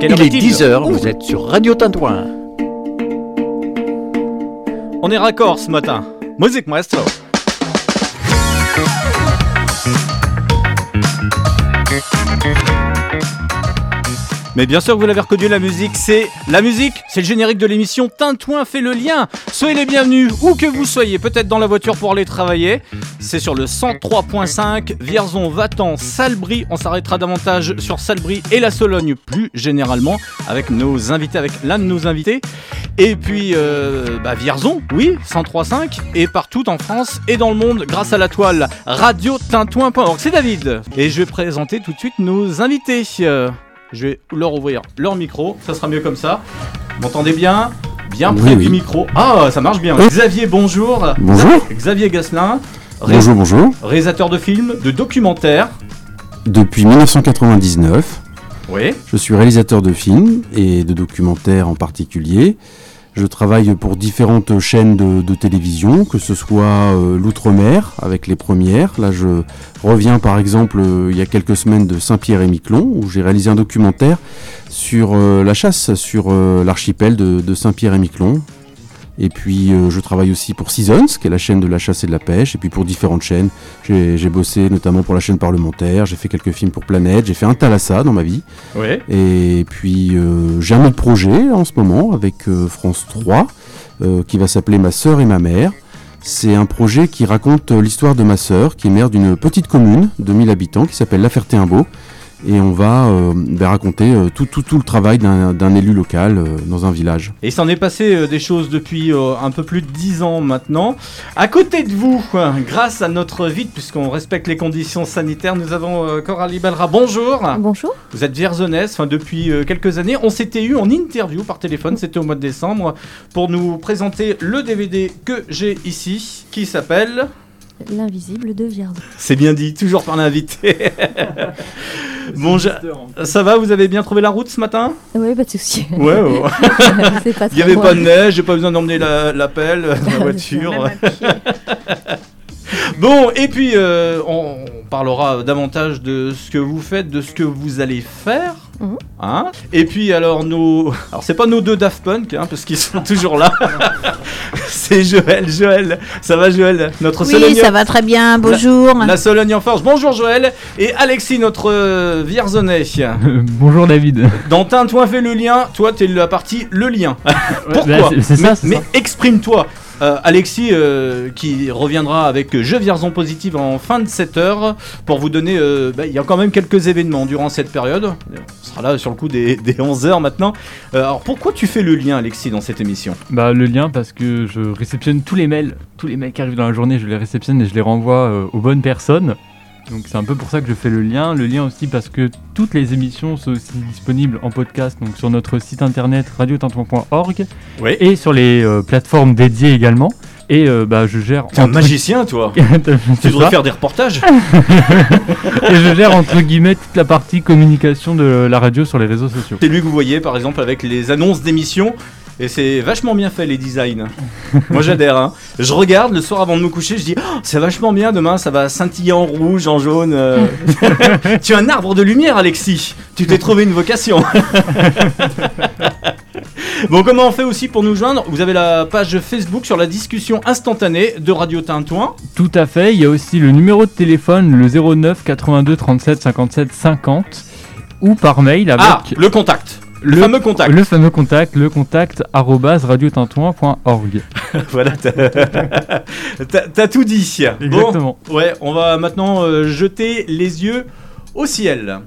Il est 10h, vous êtes sur Radio Tintouin. On est raccord ce matin. Musique maestro. Mais bien sûr que vous l'avez reconnu, la musique, c'est la musique, c'est le générique de l'émission Tintouin fait le lien. Soyez les bienvenus, où que vous soyez, peut-être dans la voiture pour aller travailler. C'est sur le 103.5, Vierzon, Vatan, Salbris. On s'arrêtera davantage sur Salbris et la Sologne plus généralement, avec nos invités, avec l'un de nos invités. Et puis, euh, bah, Vierzon, oui, 103.5, et partout en France et dans le monde, grâce à la toile radio-tintouin.org. C'est David, et je vais présenter tout de suite nos invités. Je vais leur ouvrir leur micro, ça sera mieux comme ça. Vous m'entendez bien? Bien près Oui, du oui. micro. Ah, ça marche bien. Xavier, bonjour. Bonjour. Xavier Gasselin, Bonjour, bonjour. réalisateur de films, de documentaires. Depuis 1999, Oui. je suis réalisateur de films et de documentaires en particulier. Je travaille pour différentes chaînes de, télévision, que ce soit euh, l'outre-mer avec les premières. Là, je reviens par exemple euh, il y a quelques semaines de Saint-Pierre et Miquelon, où j'ai réalisé un documentaire sur euh, la chasse sur l'archipel de, de Saint-Pierre et Miquelon. Et puis euh, je travaille aussi pour Seasons, qui est la chaîne de la chasse et de la pêche, et puis pour différentes chaînes. J'ai bossé notamment pour la chaîne parlementaire, j'ai fait quelques films pour Planète, j'ai fait un Thalassa dans ma vie. Oui. Et puis euh, j'ai un autre projet en ce moment avec euh, France 3 euh, qui va s'appeler Ma sœur et ma mère. C'est un projet qui raconte l'histoire de ma sœur qui est mère d'une petite commune de 1000 habitants qui s'appelle La Ferté-Imbeau. Et on va euh, ben, raconter euh, tout, tout, tout le travail d'un élu local euh, dans un village. Et il s'en est passé euh, des choses depuis euh, un peu plus de 10 ans maintenant. À côté de vous, grâce à notre vide, puisqu'on respecte les conditions sanitaires, nous avons euh, Coralie Belra. Bonjour. Bonjour. Vous êtes vierzonnaise, enfin depuis euh, quelques années. On s'était eu en interview par téléphone, c'était au mois de décembre, pour nous présenter le DVD que j'ai ici, qui s'appelle... L'invisible de Vierzon. C'est bien dit, toujours par l'invité. bon, je- ça va, vous avez bien trouvé la route ce matin? Oui, pas de souci. Ouais, ouais. Il n'y avait pas de neige, j'ai pas besoin d'emmener la, la pelle, la voiture. Bon, et puis euh, on parlera davantage de ce que vous faites, de ce que vous allez faire. Mhm. Hein et puis alors nos... Alors c'est pas nos deux Daft Punk, hein, parce qu'ils sont toujours là. c'est Joël, Joël. Ça va Joël Notre Oui, ça va très bien, bonjour. La Sologne en force. Bonjour Joël. Et Alexis, notre euh, Vierzonais. Bonjour David. Dans Tintouin fait le lien, toi t'es la partie le lien. Pourquoi bah, ça, Mais, exprime-toi. Euh, Alexis, euh, qui reviendra avec Je Vierzon Positive en fin de cette heure pour vous donner. euh, bah, Il y a quand même quelques événements durant cette période. On sera là sur le coup des, des 11h maintenant. Alors pourquoi tu fais le lien, Alexis, dans cette émission? Bah le lien parce que je réceptionne tous les mails, tous les mails qui arrivent dans la journée, je les réceptionne et je les renvoie aux bonnes personnes. Donc c'est un peu pour ça que je fais le lien. Le lien aussi parce que toutes les émissions sont aussi disponibles en podcast donc sur notre site internet radiotintouin.org Oui. et sur les euh, plateformes dédiées également. Et euh, bah je gère T'es un entre- magicien, toi. Tu devrais faire des reportages. et je gère entre guillemets toute la partie communication de la radio sur les réseaux sociaux. C'est lui que vous voyez par exemple avec les annonces d'émissions. Et c'est vachement bien fait les designs. Moi j'adhère. Hein. Je regarde le soir avant de me coucher, je dis Oh, c'est vachement bien. Demain ça va scintiller en rouge, en jaune. euh. tu es un arbre de lumière, Alexis. Tu t'es trouvé une vocation. bon, comment on fait aussi pour nous joindre? Vous avez la page Facebook sur la discussion instantanée de Radio Tintouin. Tout à fait, il y a aussi le numéro de téléphone, le 09 82 37 57 50, ou par mail avec Ah, le contact. Le, Le- fameux contact. le fameux contact, le contact radiotintouin.org. voilà, t'as tout dit. Bon, Exactement. Ouais, on va maintenant euh, jeter les yeux au ciel.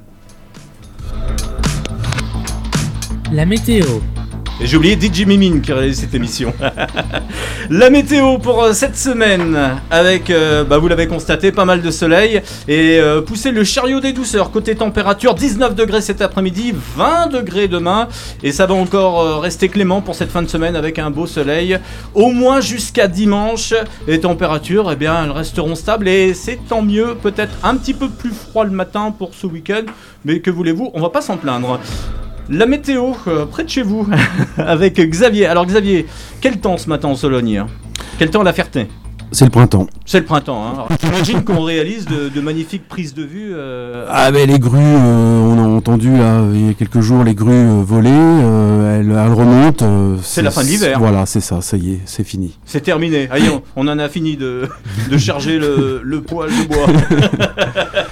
La météo. Et j'ai oublié DJ Mimine qui réalise cette émission. La météo pour euh, cette semaine, avec, euh, bah, vous l'avez constaté, pas mal de soleil et euh, pousser le chariot des douceurs. Côté température, 19 degrés cet après-midi, 20 degrés demain, et ça va encore euh, rester clément pour cette fin de semaine avec un beau soleil, au moins jusqu'à dimanche. Les températures, eh bien, elles resteront stables et c'est tant mieux. Peut-être un petit peu plus froid le matin pour ce week-end, mais que voulez-vous, on va pas s'en plaindre. La météo, euh, près de chez vous, avec Xavier. Alors Xavier, quel temps ce matin en Sologne Quel temps à la Ferté C'est le printemps. C'est le printemps. Hein. Alors, T'imagines qu'on réalise de, de magnifiques prises de vue. euh, Ah mais les grues, euh, on, en- entendu là, il y a quelques jours les grues euh, voler, euh, elles, elles remontent. euh, C'est la fin de l'hiver. Voilà, c'est ça, ça y est, c'est fini. C'est terminé. Allez, on, on en a fini de, de charger le, le poil de bois.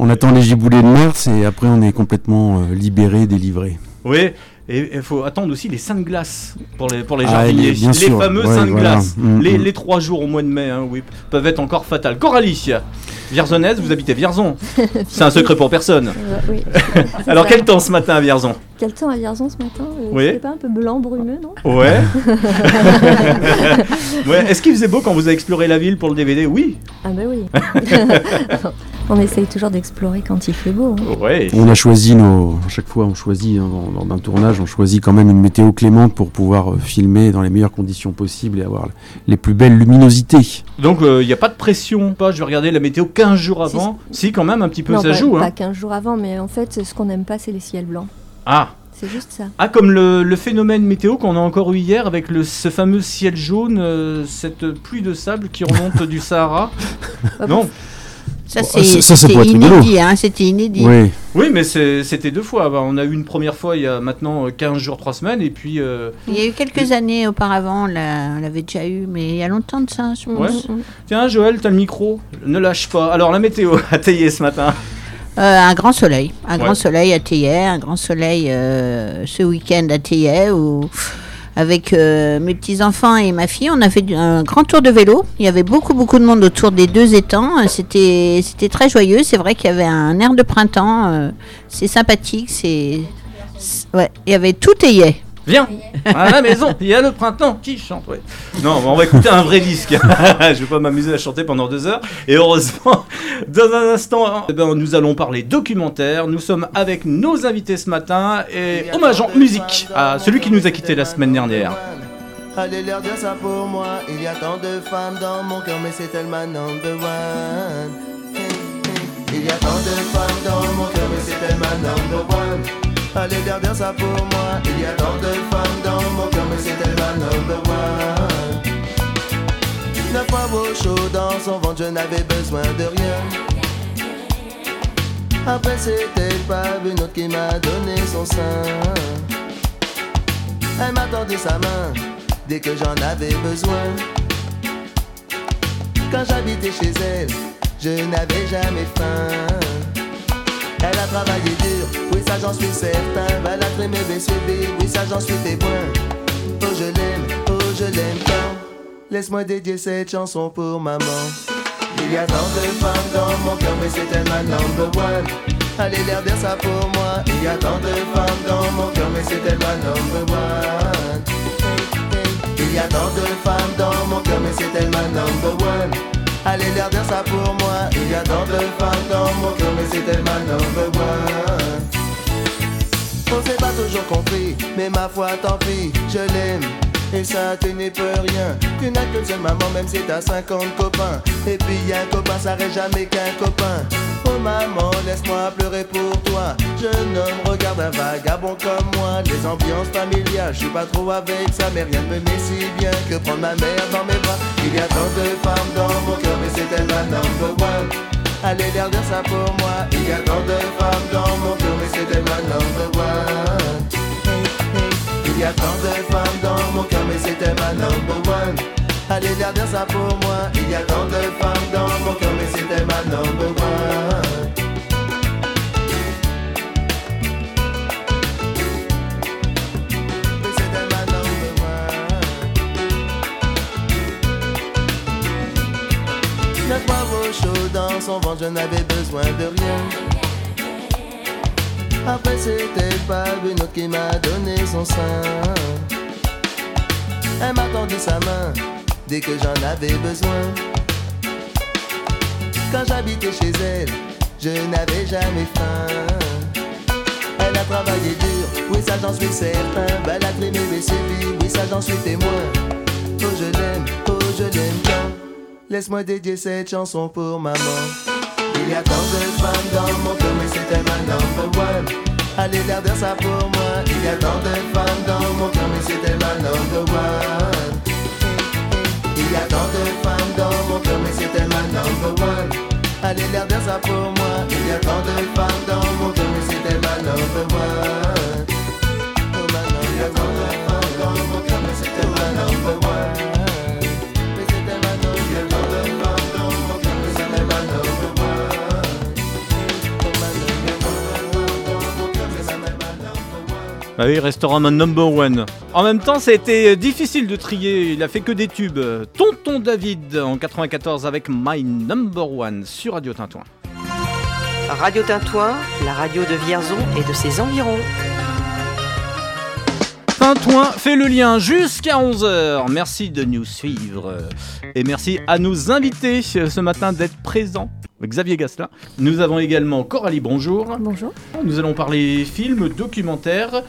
On attend les giboulées de mars et après on est complètement euh, libéré, délivré. Oui, et il faut attendre aussi les seins de glace pour les, pour les Ah, jardiniers. les- bien les sûr. fameux Ouais, seins de voilà. glace. Mm, les, mm. les trois jours au mois de mai, hein, oui, peuvent être encore fatales. Coralie, Vierzonnaise, vous habitez Vierzon. C'est un secret pour personne. Euh, oui. Alors ça. quel temps ce matin à Vierzon? Quel temps à Vierzon ce matin? Euh, Oui. C'était pas un peu blanc, brumeux, non? Ouais. ouais. Est-ce qu'il faisait beau quand vous avez exploré la ville pour le DVD Oui. Ah bah oui. On essaye toujours d'explorer quand il fait beau. hein. Ouais. On a choisi nos. À chaque fois, on choisit, hein, dans- lors d'un tournage, on choisit quand même une météo clémente pour pouvoir euh, filmer dans les meilleures conditions possibles et avoir les plus belles luminosités. Donc il n'y a pas de pression. Pas, je vais regarder la météo 15 jours avant. Si, quand même, un petit peu, non, ça pas, joue. pas Hein. 15 jours avant, mais en fait, ce qu'on n'aime pas, c'est les ciels blancs. Ah. C'est juste ça. Ah, comme le, le phénomène météo qu'on a encore eu hier avec le, ce fameux ciel jaune, euh, cette pluie de sable qui remonte du Sahara. Bah, Non, Ça, c'est inédit, hein, c'était inédit. Oui, oui, mais c'était deux fois. Bah, on a eu une première fois il y a maintenant euh, 15 jours, 3 semaines, et puis. euh, Il y a eu quelques années auparavant, on l'a- on l'avait déjà eu, mais il y a longtemps de ça, je pense. Tiens, Joël, t'as le micro, ne lâche pas. Alors, la météo à tailler ce matin. Euh, un grand soleil, un Ouais. grand soleil à Théier, un grand soleil euh, ce week-end à Théier où avec euh, mes petits-enfants et ma fille, on a fait un grand tour de vélo. Il y avait beaucoup beaucoup de monde autour des deux étangs. C'était très joyeux. C'est vrai qu'il y avait un air de printemps. euh, c'est sympathique. C'est. Il y avait tout Théier. Viens à la maison, il y a le printemps qui chante. Ouais. Non, on va écouter un vrai disque. Je vais pas m'amuser à chanter pendant deux heures. Et heureusement, dans un instant, eh ben, nous allons parler documentaire. Nous sommes avec nos invités ce matin et hommage en musique à celui qui nous a quittés la semaine dernière. Allez leur dire ça pour moi. Il y a tant de femmes dans mon cœur, mais c'est tellement number one. Il y a tant de femmes dans mon cœur, mais c'est tellement number one. Allez leur dire ça pour moi. Il y a tant de femmes dans mon cœur, mais c'est tellement number one. Neuf fois beau chaud dans son ventre, je n'avais besoin de rien. Après c'était pas une autre qui m'a donné son sein. Elle m'a tendu sa main dès que j'en avais besoin. Quand j'habitais chez elle, je n'avais jamais faim. Elle a travaillé dur, oui ça j'en suis certain. Elle a très mauvais suivi, oui ça j'en suis témoin. Oh je l'aime, oh je l'aime tant. Laisse-moi dédier cette chanson pour maman. Il y a tant de femmes dans mon cœur, mais c'est tellement number one. Allez leur dire ça pour moi. Il y a tant de femmes dans mon cœur, mais c'est tellement number one. Il y a tant de femmes dans mon cœur, mais c'est tellement number one. Allez leur ça pour moi. Il y a tant de femmes dans mon cœur, mais c'est tellement number one. On s'est pas toujours compris, mais ma foi tant pis, je l'aime. Et ça, tu n'y peux rien. Tu n'as qu'une seule maman, même si t'as 50 copains. Et puis un copain, ça reste jamais qu'un copain. Oh maman, laisse-moi pleurer pour toi. Jeune homme, regarde un vagabond comme moi. Les ambiances familiales, je suis pas trop avec ça, mais rien ne me met si bien que prendre ma mère dans mes bras. Il y a tant de femmes Allez dire ça pour moi. Il y a tant de femmes dans mon mais c'est elle la number one. Il y a tant de femmes dans mon cœur, mais c'était ma number one. Allez leur ça pour moi. Il y a tant de femmes dans mon cœur, mais c'était ma number one. Dans son ventre, je n'avais besoin de rien. Après c'était pas une autre qui m'a donné son sein. Elle m'a tendu sa main dès que j'en avais besoin. Quand j'habitais chez elle, je n'avais jamais faim. Elle a travaillé dur, oui ça j'en suis certain. A trimé mes suivis, oui ça j'en suis témoin. Oh je l'aime, oh je l'aime. Laisse-moi dédier cette chanson pour maman. Il y a tant de femmes dans mon cœur, mais c'est elle ma number one. Allez, garder ça pour moi. Il y a tant de femmes dans mon cœur, mais c'est elle ma number one. Il y a tant de femmes dans mon cœur, mais c'est elle ma number one. Allez, garder ça pour moi. Il y a tant de femmes dans mon cœur, mais c'est elle ma number one. Il y a tant de femmes dans mon cœur, mais c'est elle ma number one. Bah oui, restaurant mon number one. En même temps, ça a été difficile de trier, il a fait que des tubes. Tonton David en 94 avec My Number One sur Radio Tintouin. Radio Tintouin, la radio de Vierzon et de ses environs. Tintouin fait le lien jusqu'à 11h. Merci de nous suivre. Et merci à nos invités ce matin d'être présents. Xavier Gasselin. Nous avons également Coralie, bonjour. Bonjour. Nous allons parler films, documentaires.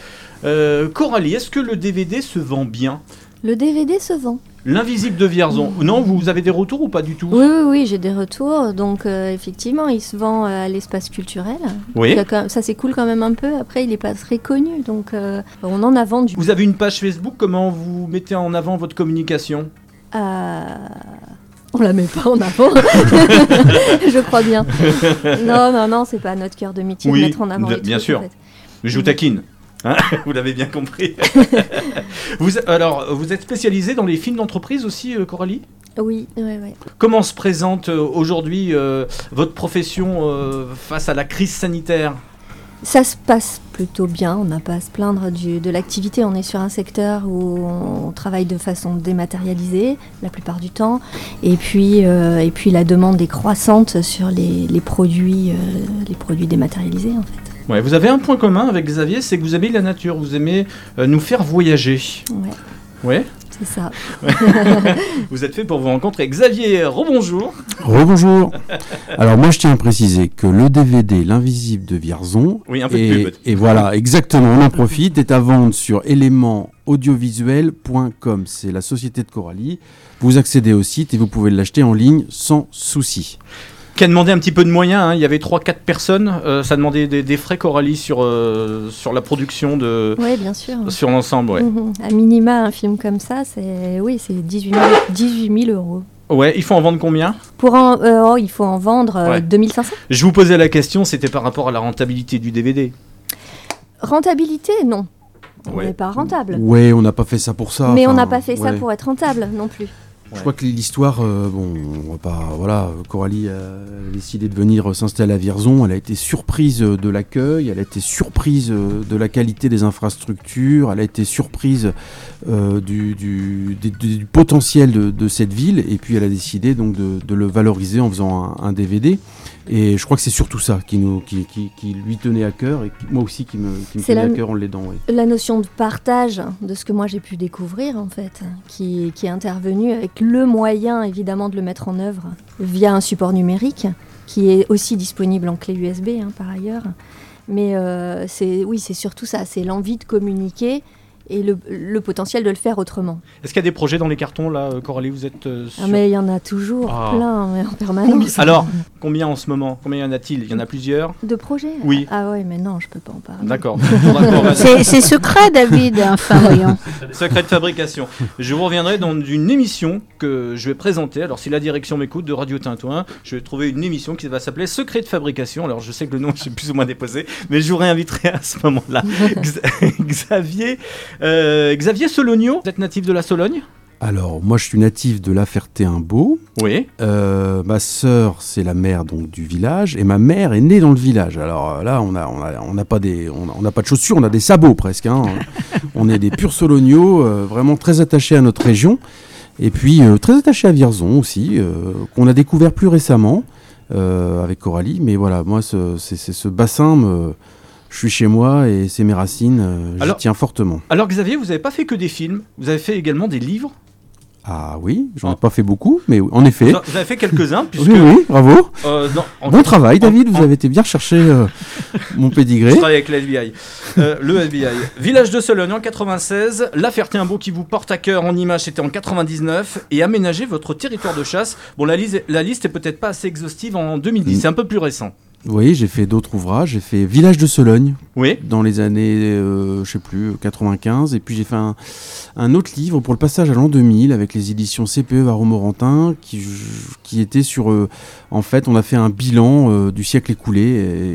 Euh, Coralie, est-ce que le DVD se vend bien? Le DVD se vend. L'invisible de Vierzon. Non, vous avez des retours ou pas du tout? Oui, oui, oui, j'ai des retours. Donc, euh, effectivement, il se vend euh, à l'espace culturel. Oui. Ça, Ça s'écoule quand même un peu. Après, il n'est pas très connu. Donc, euh, on en a vendu. Vous avez une page Facebook, comment vous mettez en avant votre communication? Euh, On la met pas en avant. Je crois bien. Non, non, non, c'est pas notre cœur de métier Oui, de mettre en avant. bien trucs, sûr. en fait. Je vous taquine. Hein vous l'avez bien compris. vous, alors, vous êtes spécialisé dans les films d'entreprise aussi, euh, Coralie? Oui, oui, oui. Comment se présente euh, aujourd'hui euh, votre profession euh, face à la crise sanitaire? Ça se passe plutôt bien, on n'a pas à se plaindre du- de l'activité. On est sur un secteur où on travaille de façon dématérialisée la plupart du temps. Et puis, euh, et puis la demande est croissante sur les, les produits, euh, les produits dématérialisés en fait. Ouais, vous avez un point commun avec Xavier, c'est que vous aimez la nature, vous aimez euh, nous faire voyager. Ouais, Ouais, c'est ça. vous êtes fait pour vous rencontrer. Xavier, rebonjour. Rebonjour. Alors moi je tiens à préciser que le DVD L'invisible de Vierzon Oui, un peu de et, pub. et voilà exactement on en profite est à vendre sur élémentsaudiovisuel.com c'est la société de Coralie. Vous accédez au site et vous pouvez l'acheter en ligne sans souci. Qui a demandé un petit peu de moyens, hein. il y avait 3-4 personnes, euh, ça demandait des, des frais Coralie sur, euh, sur la production de... Oui, bien sûr. Sur l'ensemble, ouais. Mhm. À minima, un film comme ça, c'est oui, c'est 18 000, 18 000 euros. Ouais, il faut en vendre combien? Pour en, euh, oh, il faut en vendre euh, Ouais. 2500. Je vous posais la question, c'était par rapport à la rentabilité du DVD. Rentabilité, non. On Ouais. n'est pas rentable. Ouais, on n'a pas fait ça pour ça. Mais on n'a pas fait ça pour être rentable non plus. Je crois que l'histoire, euh, bon, on va pas, voilà, Coralie a décidé de venir s'installer à Vierzon. Elle a été surprise de l'accueil, elle a été surprise euh, de la qualité des infrastructures, elle a été surprise euh, du, potentiel de, cette ville, et puis elle a décidé donc de, le valoriser en faisant un DVD. Et je crois que c'est surtout ça qui, nous, qui, qui, qui lui tenait à cœur, et moi aussi qui me, qui me C'est tenait la- à cœur en l'aidant. oui. La notion de partage de ce que moi j'ai pu découvrir en fait, qui, qui est intervenue avec le moyen évidemment de le mettre en œuvre via un support numérique qui est aussi disponible en clé USB hein, par ailleurs. Mais euh, c'est oui, c'est surtout ça, c'est l'envie de communiquer et le, le potentiel de le faire autrement. Est-ce qu'il y a des projets dans les cartons là, euh, Coralie Vous êtes euh, Ah, sur- mais il y en a toujours Ah. plein mais en Combien- permanence. Alors, combien en ce moment Combien y en a-t-il? Il y en a plusieurs De projets? Oui. Ah ouais, mais non, je peux pas en parler. D'accord. C'est secret, David, enfin, voyons. Secret de fabrication. Je vous reviendrai dans une émission que je vais présenter. Alors, si la direction m'écoute de Radio Tintouin, je vais trouver une émission qui va s'appeler Secret de fabrication. Alors, je sais que le nom, j'ai plus ou moins déposé, mais je vous réinviterai à ce moment-là. Xa- Xavier, euh, Xavier Sologno, vous êtes natif de la Sologne Alors, moi je suis natif de La Ferté-Imbeau. Oui. Euh, ma sœur, c'est la mère donc du village, et ma mère est née dans le village. Alors euh, là, on a, on a, on n'a pas des, on a, on n'a pas de chaussures, on a des sabots presque. hein. on est des purs soloniaux, euh, vraiment très attachés à notre région, et puis euh, très attachés à Vierzon aussi, qu'on a découvert plus récemment avec Coralie. Mais voilà, moi, ce, c'est, c'est ce bassin, me- je suis chez moi et c'est mes racines. euh, Alors- tiens fortement. Alors, Xavier, vous n'avez pas fait que des films, vous avez fait également des livres. Ah oui, j'en ai pas fait beaucoup, mais en effet. Vous avez fait quelques-uns, puisque. Oui, oui, bravo. euh, en- Bon travail, David, en- vous avez été bien chercher euh, mon Je pédigré. travaille avec l'FBI. Euh, le FBI. Village de Sologne en 96. La Ferté-Imbeau qui vous porte à cœur en image, c'était en 99. Et aménager votre territoire de chasse. Bon, la, liste- la liste est peut-être pas assez exhaustive en 2010. Mm. C'est un peu plus récent. Oui, j'ai fait d'autres ouvrages. J'ai fait Village de Sologne Oui. dans les années, euh, je sais plus, 95. Et puis j'ai fait un, un autre livre pour le passage à l'an 2000 avec les éditions CPE Varro-Morantin qui, qui était sur. euh, en fait, on a fait un bilan euh, du siècle écoulé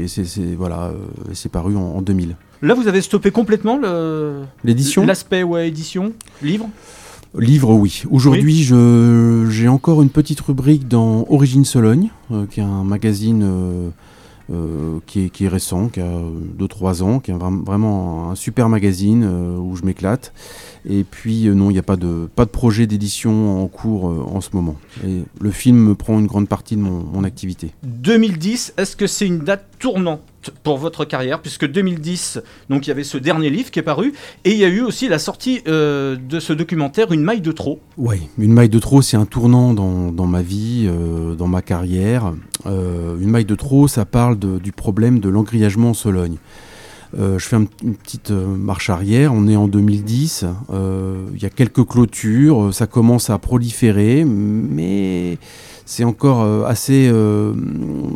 et c'est c'est- voilà, euh, c'est paru en, en 2000. Là, vous avez stoppé complètement. L'édition? L'aspect ouais, édition, livre? Livre, oui. Aujourd'hui, je j'ai encore une petite rubrique dans Origine Sologne, euh, qui est un magazine euh, euh, qui, est, récent, qui a 2-3 ans, qui est vra- vraiment un super magazine euh, où je m'éclate. Et puis euh, non, il n'y a pas de, pas de projet d'édition en cours euh, en ce moment. Et le film me prend une grande partie de mon, mon activité. 2010, est-ce que c'est une date tournante? Pour votre carrière Puisque 2010, donc il y avait ce dernier livre qui est paru, et il y a eu aussi la sortie euh, de ce documentaire Une maille de trop. Oui, une maille de trop, c'est un tournant dans, dans ma vie, euh, dans ma carrière. Euh, une maille de trop, ça parle du problème de l'engrillagement en Sologne. Je fais un- une petite marche arrière, on est en 2010, euh, il y a quelques clôtures, ça commence à proliférer, mais c'est encore, euh, assez, euh,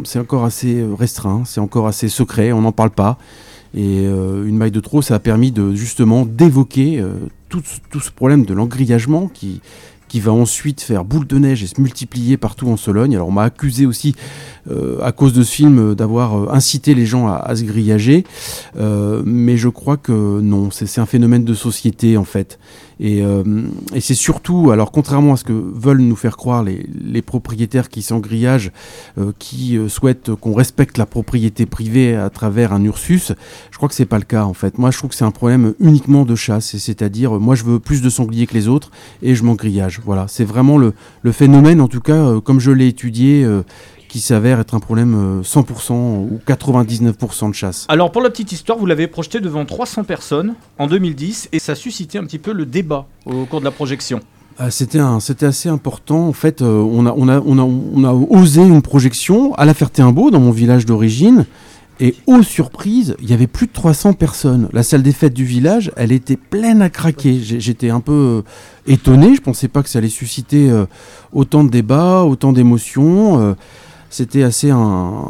c'est encore assez restreint, c'est encore assez secret, on n'en parle pas. Et euh, une maille de trop, ça a permis justement d'évoquer tout, ce- problème de l'engrillagement qui, qui va ensuite faire boule de neige et se multiplier partout en Sologne. Alors on m'a accusé aussi, à cause de ce film, d'avoir incité les gens à, à se grillager. Mais je crois que non, c'est un phénomène de société en fait. Et, euh, et c'est surtout, alors contrairement à ce que veulent nous faire croire les, propriétaires qui s'engrillagent, euh, qui euh, souhaitent qu'on respecte la propriété privée à travers un Ursus, je crois que c'est pas le cas en fait. Moi je trouve que c'est un problème uniquement de chasse, c'est-à-dire moi je veux plus de sangliers que les autres et je m'engrillage. Voilà, c'est vraiment le, phénomène, en tout cas euh, comme je l'ai étudié, qui s'avère être un problème euh, 100% ou 99% de chasse. Alors pour la petite histoire, vous l'avez projeté devant 300 personnes en 2010, et ça a suscité un petit peu le débat au cours de la projection. Ah, C'était un- c'était assez important. En fait, euh, on, a, on, a, on, a, on a osé une projection à la Ferté-Imbaud, dans mon village d'origine. Et aux surprises, il y avait plus de 300 personnes. La salle des fêtes du village, elle était pleine à craquer. J'étais un peu euh, étonné. Je pensais pas que ça allait susciter euh, autant de débats, autant d'émotions. Euh, C'était assez un-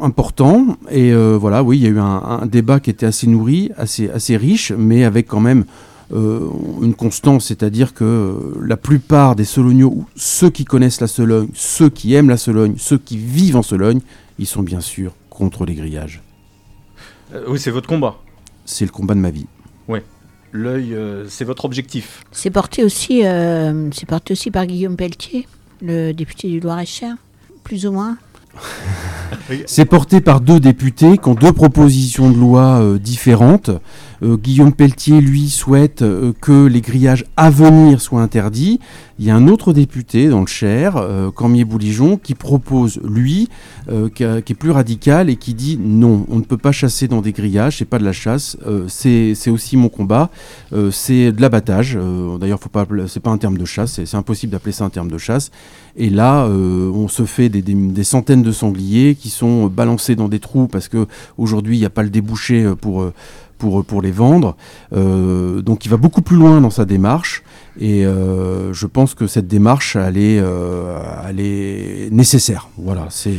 important. Et euh, voilà, oui, il y a eu un, un débat qui était assez nourri, assez, assez riche, mais avec quand même euh, une constance, c'est-à-dire que euh, la plupart des Solognos, ou ceux qui connaissent la Sologne, ceux qui aiment la Sologne, ceux qui vivent en Sologne, ils sont bien sûr contre les grillages. Euh, oui, c'est votre combat. C'est le combat de ma vie. L'œil, euh, c'est votre objectif. C'est porté aussi, euh, c'est porté aussi par Guillaume Pelletier, le député du Loir-et-Cher, plus ou moins. C'est porté par deux députés qui ont deux propositions de loi euh, différentes. Euh, Guillaume Pelletier, lui, souhaite euh, que les grillages à venir soient interdits. Il y a un autre député dans le Cher, euh, Cormier-Bouligeon, qui propose, lui, qui, est plus radical et qui dit non, on ne peut pas chasser dans des grillages, c'est pas de la chasse, c'est aussi mon combat, c'est de l'abattage. D'ailleurs, faut pas, c'est pas un terme de chasse, c'est impossible d'appeler ça un terme de chasse. Et là, on se fait des, centaines de sangliers qui sont balancés dans des trous parce que aujourd'hui il n'y a pas le débouché pour, pour, pour les vendre. Euh, donc il va beaucoup plus loin dans sa démarche. Et euh, je pense que cette démarche, elle est, euh, elle est nécessaire. Voilà, c'est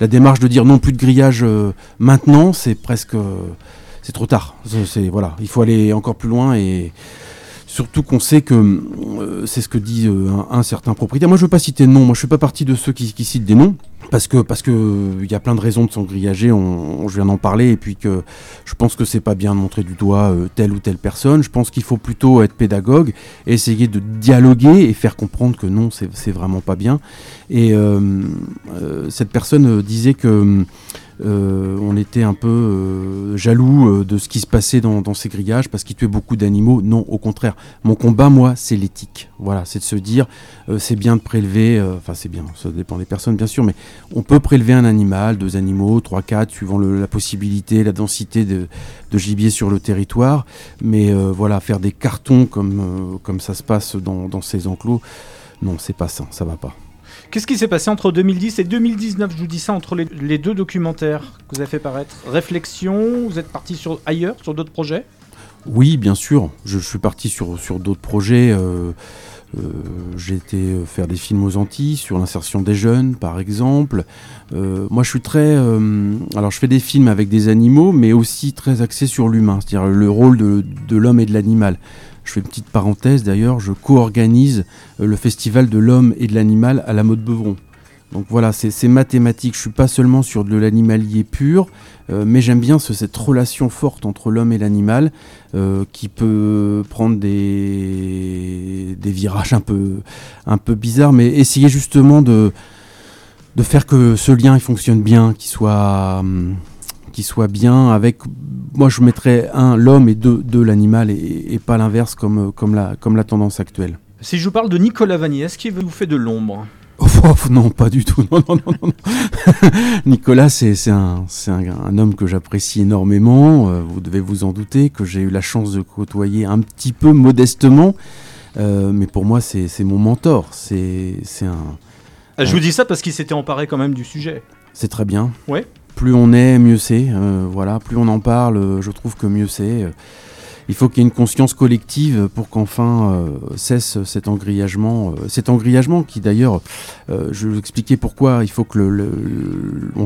la démarche de dire non plus de grillage euh, maintenant, c'est presque, euh, c'est trop tard. C'est voilà, il faut aller encore plus loin et Surtout qu'on sait que euh, c'est ce que dit euh, un, certain propriétaire. Moi, je veux pas citer de nom. Moi, je fais pas partie de ceux qui, citent des noms parce que parce euh, y a plein de raisons de s'engrillager. On, je viens d'en parler et puis que je pense que c'est pas bien de montrer du doigt telle ou telle personne. Je pense qu'il faut plutôt être pédagogue, et essayer de dialoguer et faire comprendre que non, c'est vraiment pas bien. Et cette personne disait que euh, on était un peu euh, jaloux euh, de ce qui se passait dans, ces grillages parce qu'ils tuaient beaucoup d'animaux. Non, au contraire. Mon combat, moi, c'est l'éthique. Voilà, c'est de se dire, c'est bien de prélever, enfin c'est bien, ça dépend des personnes bien sûr, mais on peut prélever un animal, deux animaux, trois, quatre, suivant la possibilité, la densité de, gibier sur le territoire. Mais voilà, faire des cartons comme, comme ça se passe dans, dans ces enclos, non, c'est pas ça, ça va pas. Qu'est-ce qui s'est passé entre 2010 et 2019 Je vous dis ça entre les, deux documentaires que vous avez fait paraître. Réflexion, vous êtes parti sur ailleurs, sur d'autres projets? Oui, bien sûr. Je, suis parti sur, d'autres projets. euh, euh, J'ai été faire des films aux Antilles sur l'insertion des jeunes, par exemple. Euh, moi, je suis très. alors, je fais des films avec des animaux, mais aussi très axés sur l'humain, c'est-à-dire le rôle de l'homme et de l'animal. Je fais une petite parenthèse d'ailleurs, je co-organise euh, le festival de l'homme et de l'animal à la mode Beuvron. Donc voilà, c'est mathématique. Je suis pas seulement sur de l'animalier pur, euh, mais j'aime bien ce- cette relation forte entre l'homme et l'animal euh, qui peut prendre des, virages un peu, bizarres, mais essayer justement de, faire que ce lien fonctionne bien, qu'il soit, hum, qu'il soit bien avec. Moi, je mettrais un l'homme et deux, deux l'animal et, et pas l'inverse comme, comme, la, comme la tendance actuelle. Si je vous parle de Nicolas Vanier, est-ce qu'il vous fait de l'ombre? Oh, non, pas du tout. Non, non, non, non. Nicolas, c'est c'est un, c'est un, un homme que j'apprécie énormément. euh, vous devez vous en douter, que j'ai eu la chance de côtoyer un petit peu modestement. Euh, mais pour moi, c'est c'est mon mentor. C'est c'est un, Ah, Je vous dis ça parce qu'il s'était emparé quand même du sujet. c'est très bien. Ouais. Plus on est, mieux c'est. Euh, voilà, plus on en parle, euh, je trouve que mieux c'est. Il faut qu'il y ait une conscience collective pour qu'enfin euh, cesse cet engrillagement. euh, cet engrillagement qui d'ailleurs, euh, je vais vous expliquer pourquoi il faut que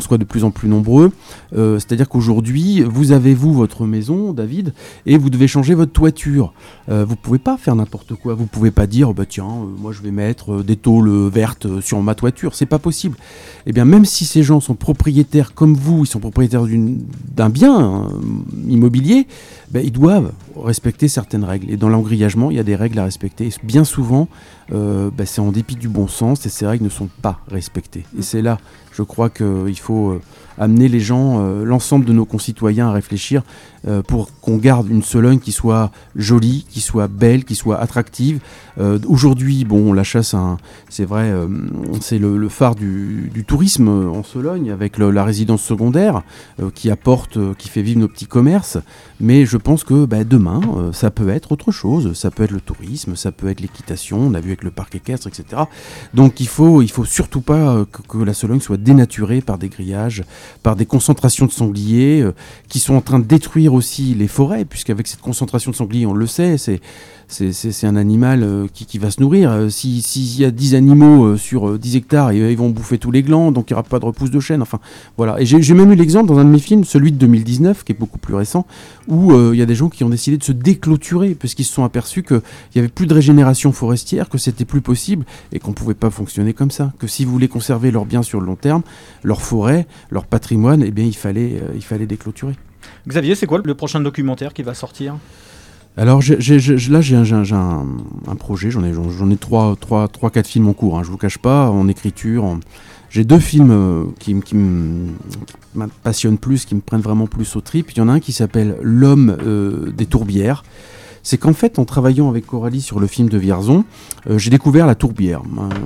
soit de plus en plus nombreux. C'est-à-dire qu'aujourd'hui, vous avez vous votre maison, David, et vous devez changer votre toiture. Vous pouvez pas faire n'importe quoi. Vous pouvez pas dire, bah tiens, moi je vais mettre des tôles vertes sur ma toiture. C'est pas possible. Eh bien, même si ces gens sont propriétaires comme vous, ils sont propriétaires d'un bien hein, immobilier, ben, ils doivent respecter certaines règles. Et dans l'engrillagement, il y a des règles à respecter. Et bien souvent, euh, ben, c'est en dépit du bon sens et ces règles ne sont pas respectées. Et c'est là, je crois qu'il faut euh, amener les gens, euh, l'ensemble de nos concitoyens à réfléchir euh, pour qu'on garde une Sologne qui soit jolie, qui soit belle, qui soit attractive. Euh, Aujourd'hui, bon, la chasse, hein, c'est vrai, euh, c'est le, phare du, tourisme en Sologne avec la résidence secondaire qui apporte, qui fait vivre nos petits commerces. Mais je pense que bah, demain, ça peut être autre chose. Ça peut être le tourisme, ça peut être l'équitation. On a vu avec le parc équestre, etc. Donc il faut, il faut surtout pas que, la Sologne soit dénaturée par des grillages, par des concentrations de sangliers qui sont en train de détruire aussi les forêts, puisqu'avec cette concentration de sangliers, on le sait, c'est c'est- un animal euh, qui, qui va se nourrir. Euh, si- S'il y a 10 animaux euh, sur euh, 10 hectares, et, euh, ils vont bouffer tous les glands, donc il n'y aura pas de repousse de chêne. Enfin, voilà. Et j'ai même eu l'exemple dans un de mes films, celui de 2019, qui est beaucoup plus récent, où il y a des gens qui ont décidé de se déclôturer, puisqu'ils se sont aperçus qu'il n'y avait plus de régénération forestière, que c'était plus possible, et qu'on ne pouvait pas fonctionner comme ça. Que si vous voulez conserver leurs biens sur le long terme, leur forêt, leur patrimoine, eh bien, il fallait, il fallait déclôturer. Xavier, c'est quoi le prochain documentaire qui va sortir? Alors là j'ai un, projet, j'en ai, j'en ai trois, trois, trois, quatre films en cours, hein, je vous cache pas, en écriture. J'ai deux films euh, qui, qui me passionnent plus, qui me prennent vraiment plus au trip. Il y en a un qui s'appelle L'homme euh, des tourbières. C'est qu'en fait, en travaillant avec Coralie sur le film de Vierzon, euh, j'ai découvert la tourbière,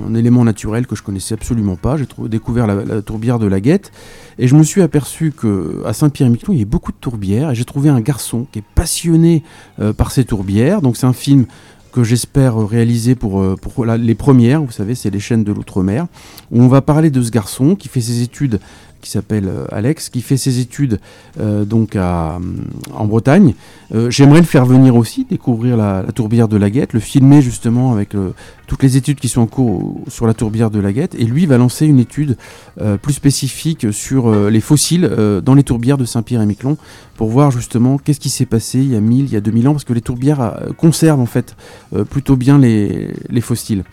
un, élément naturel que je connaissais absolument pas. J'ai découvert la, tourbière de la Guette et je me suis aperçu que à Saint-Pierre-et-Miquelon, il y a beaucoup de tourbières et j'ai trouvé un garçon qui est passionné euh, par ces tourbières. Donc c'est un film que j'espère réaliser pour, euh, les premières, vous savez, c'est les chaînes de l'outre-mer, où on va parler de ce garçon qui fait ses études, qui s'appelle euh, Alex, qui fait ses études euh, donc à, hum, en Bretagne. Euh, J'aimerais le faire venir aussi, découvrir la, tourbière de la Guette, le filmer justement avec toutes les études qui sont en cours sur la tourbière de la Guette, et lui va lancer une étude euh, plus spécifique sur euh, les fossiles euh, dans les tourbières de Saint-Pierre-et-Miquelon pour voir justement qu'est-ce qui s'est passé il y a 1000, il y a 2000 ans, parce que les tourbières euh, conservent en fait euh, plutôt bien les fossiles.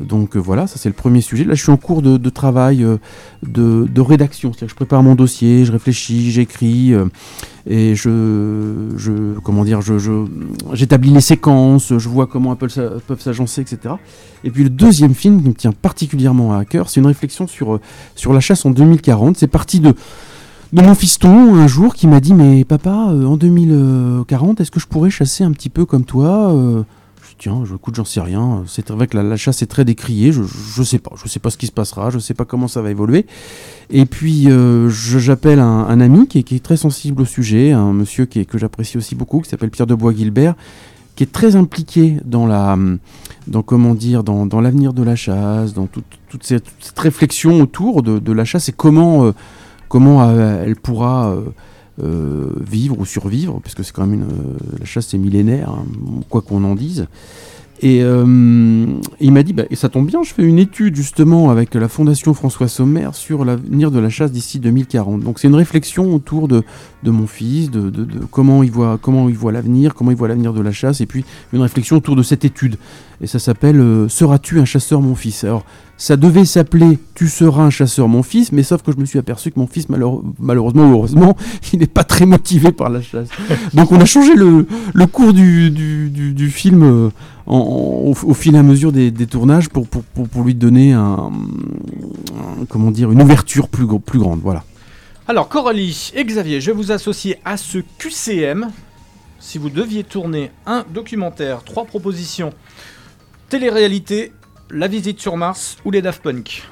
Donc euh, voilà, ça c'est le premier sujet. Là, je suis en cours de, travail euh, de, rédaction, que je prépare mon dossier, je réfléchis, j'écris euh, et je, comment dire, je, je- j'établis les séquences, je vois comment elles peuvent s'a- peuvent s'agencer, etc. Et puis le deuxième film qui me tient particulièrement à cœur, c'est une réflexion sur, la chasse en 2040. C'est parti de de mon fiston un jour qui m'a dit mais papa en 2040 est-ce que je pourrais chasser un petit peu comme toi tiens je écoute j'en sais rien. C'est vrai que la, chasse est très décriée. Je, je sais pas. Je sais pas ce qui se passera. Je sais pas comment ça va évoluer. Et puis euh, j'appelle un, ami qui est, très sensible au sujet un monsieur qui que j'apprécie aussi beaucoup qui s'appelle Pierre de Bois Gilbert qui est très impliqué dans la dans comment dire dans, l'avenir de la chasse dans toute, toute cette, réflexion autour de, la chasse et comment euh, comment euh, elle pourra euh, vivre ou survivre, puisque c'est quand même une, euh, la chasse c'est millénaire, hein, quoi qu'on en dise. Et euh, il m'a dit, bah, et ça tombe bien, je fais une étude justement avec la Fondation François Sommer sur l'avenir de la chasse d'ici 2040. Donc c'est une réflexion autour de, mon fils, de, comment il voit, comment il voit l'avenir, comment il voit l'avenir de la chasse, et puis une réflexion autour de cette étude. Et ça s'appelle euh, Seras-tu un chasseur mon fils? Alors ça devait s'appeler Tu seras un chasseur mon fils, mais sauf que je me suis aperçu que mon fils, malheure- malheureusement ou heureusement, il n'est pas très motivé par la chasse. Donc on a changé le, cours du film euh, au, fil et à mesure des, tournages pour, lui donner un, comment dire, une ouverture plus, plus grande. Voilà. Alors, Coralie et Xavier, je vais vous associer à ce QCM. Si vous deviez tourner un documentaire, trois propositions télé-réalité, la visite sur Mars ou les Daft Punk.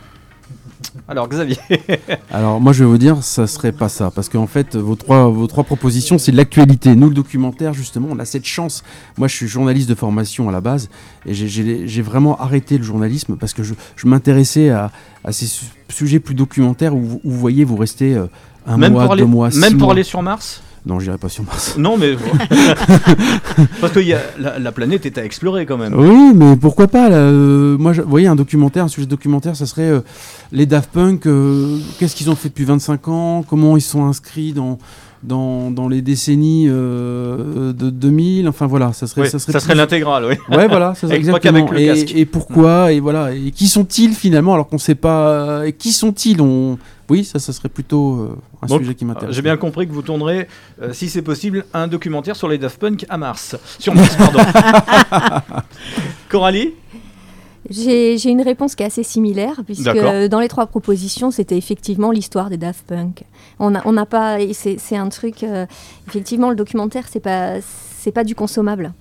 Alors, Xavier. Alors moi je vais vous dire, ça serait pas ça, parce qu'en fait vos trois, vos trois propositions c'est de l'actualité. Nous le documentaire justement, on a cette chance. Moi je suis journaliste de formation à la base et j'ai- vraiment arrêté le journalisme parce que je, je m'intéressais à, à ces su- sujets plus documentaires où, vous- où vous voyez vous restez euh, un même mois, pour aller, deux mois, six même pour mois. aller sur Mars? Non, j'irai pas sur Mars. Non, mais. Parce que y a, la, la planète est à explorer quand même. Oui, mais pourquoi pas là, euh, Moi, je- vous voyez, un documentaire, un sujet documentaire, ça serait euh, les Daft Punk. euh, Qu'est-ce qu'ils ont fait depuis 25 ans Comment ils sont inscrits dans dans, dans les décennies de 2000 Enfin voilà, ça serait Oui, ça serait, ça serait plus- l'intégrale, oui. Ouais, voilà, ça serait pas exactement. le. Et, et pourquoi Et voilà. Et qui sont-ils finalement alors qu'on ne sait pas Et qui sont-ils? On oui, ça, ça serait plutôt euh, un Donc, sujet qui m'intéresse. J'ai bien compris que vous tournerez, euh, si c'est possible, un documentaire sur les Daft Punk à Mars. Sur Mars, pardon. Coralie J'ai j'ai une réponse qui est assez similaire, puisque euh, dans les trois propositions, c'était effectivement l'histoire des Daft Punk. On n'a on n'a pas. C'est c'est un truc. euh, effectivement, le documentaire, c'est pas, c'est pas du consommable.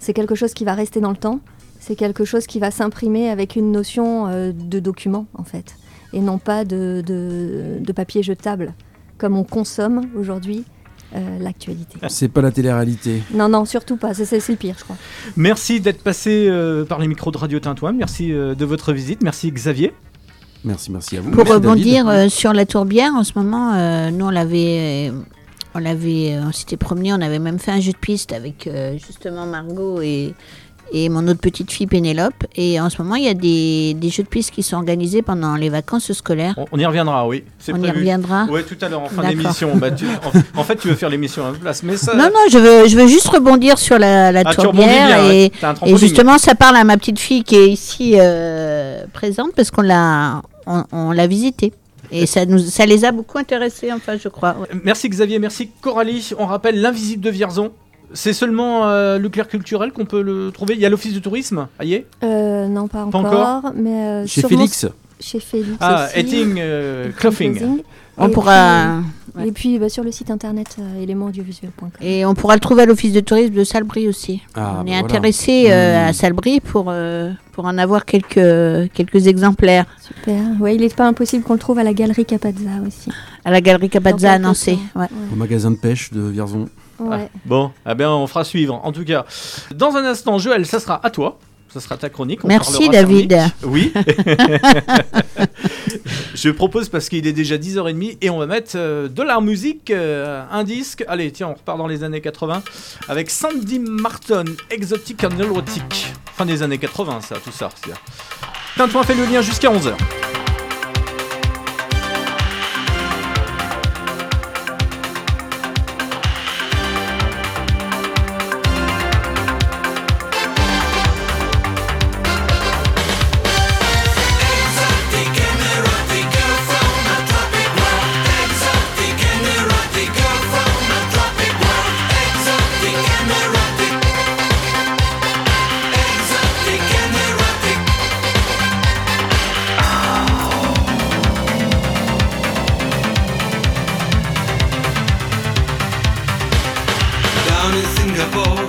C'est quelque chose qui va rester dans le temps. C'est quelque chose qui va s'imprimer avec une notion euh, de document, en fait. Et non pas de, de, de papier jetable, comme on consomme aujourd'hui euh, l'actualité. C'est pas la télé-réalité. Non, non, surtout pas. C'est c'est- c'est le pire, je crois. Merci d'être passé euh, par les micros de Radio Tintouin. Merci euh, de votre visite. Merci Xavier. Merci, merci à vous. Pour Merci, rebondir euh, sur la tourbière, en ce moment, euh, nous on l'avait, euh, on l'avait, euh, on s'était promené, on avait même fait un jeu de piste avec euh, justement Margot et, et mon autre petite fille Pénélope. Et en ce moment, il y a des, des jeux de piste qui sont organisés pendant les vacances scolaires. On, on y reviendra, oui. On y reviendra. Oui, tout à l'heure en fin d'émission. Bah, en, en fait, tu veux faire l'émission à ma place, mais ça. Non, non, je veux, je veux juste rebondir sur la, la Ah, tourbière. bien, ouais. et, et justement, ça parle à ma petite fille qui est ici euh, présente parce qu'on l'a, on, on l'a visitée. Et ça, nous, ça les a beaucoup intéressés, enfin, je crois. ouais. Merci Xavier, merci Coralie. On rappelle l'invisible de Vierzon. C'est seulement euh, le clair culturel qu'on peut le trouver? Il y a l'office du tourisme, aïe. Euh, non, pas Pas encore. encore? mais euh, Chez sûrement Félix? Chez Félix. Ah, aussi. Etting euh, Clothing. On Et pourra. puis- ouais. Et puis bah, sur le site internet euh, élémentsaudiovisuels.com. Et on pourra le trouver à l'office de tourisme de Salbris aussi. Ah, on bah est voilà. intéressé euh, Hmm. à Salbris pour, euh, pour en avoir quelques, quelques exemplaires. Super. Ouais, il n'est pas impossible qu'on le trouve à la galerie Capazza aussi. À la galerie Capazza à Nancy. Ouais. Au magasin de pêche de Vierzon. Ouais. Bon, eh bien, on fera suivre. En tout cas, dans un instant, Joël, ça sera à toi. Ça sera ta chronique. on Merci, David. Oui. Je propose parce qu'il est déjà 10h30 et on va mettre euh, de la musique, euh, un disque. Allez, tiens, on repart dans les années 80 avec Sandy Martin, Exotic and Erotic. Fin des années 80, ça, tout ça. Tintouin fait le lien jusqu'à 11h. In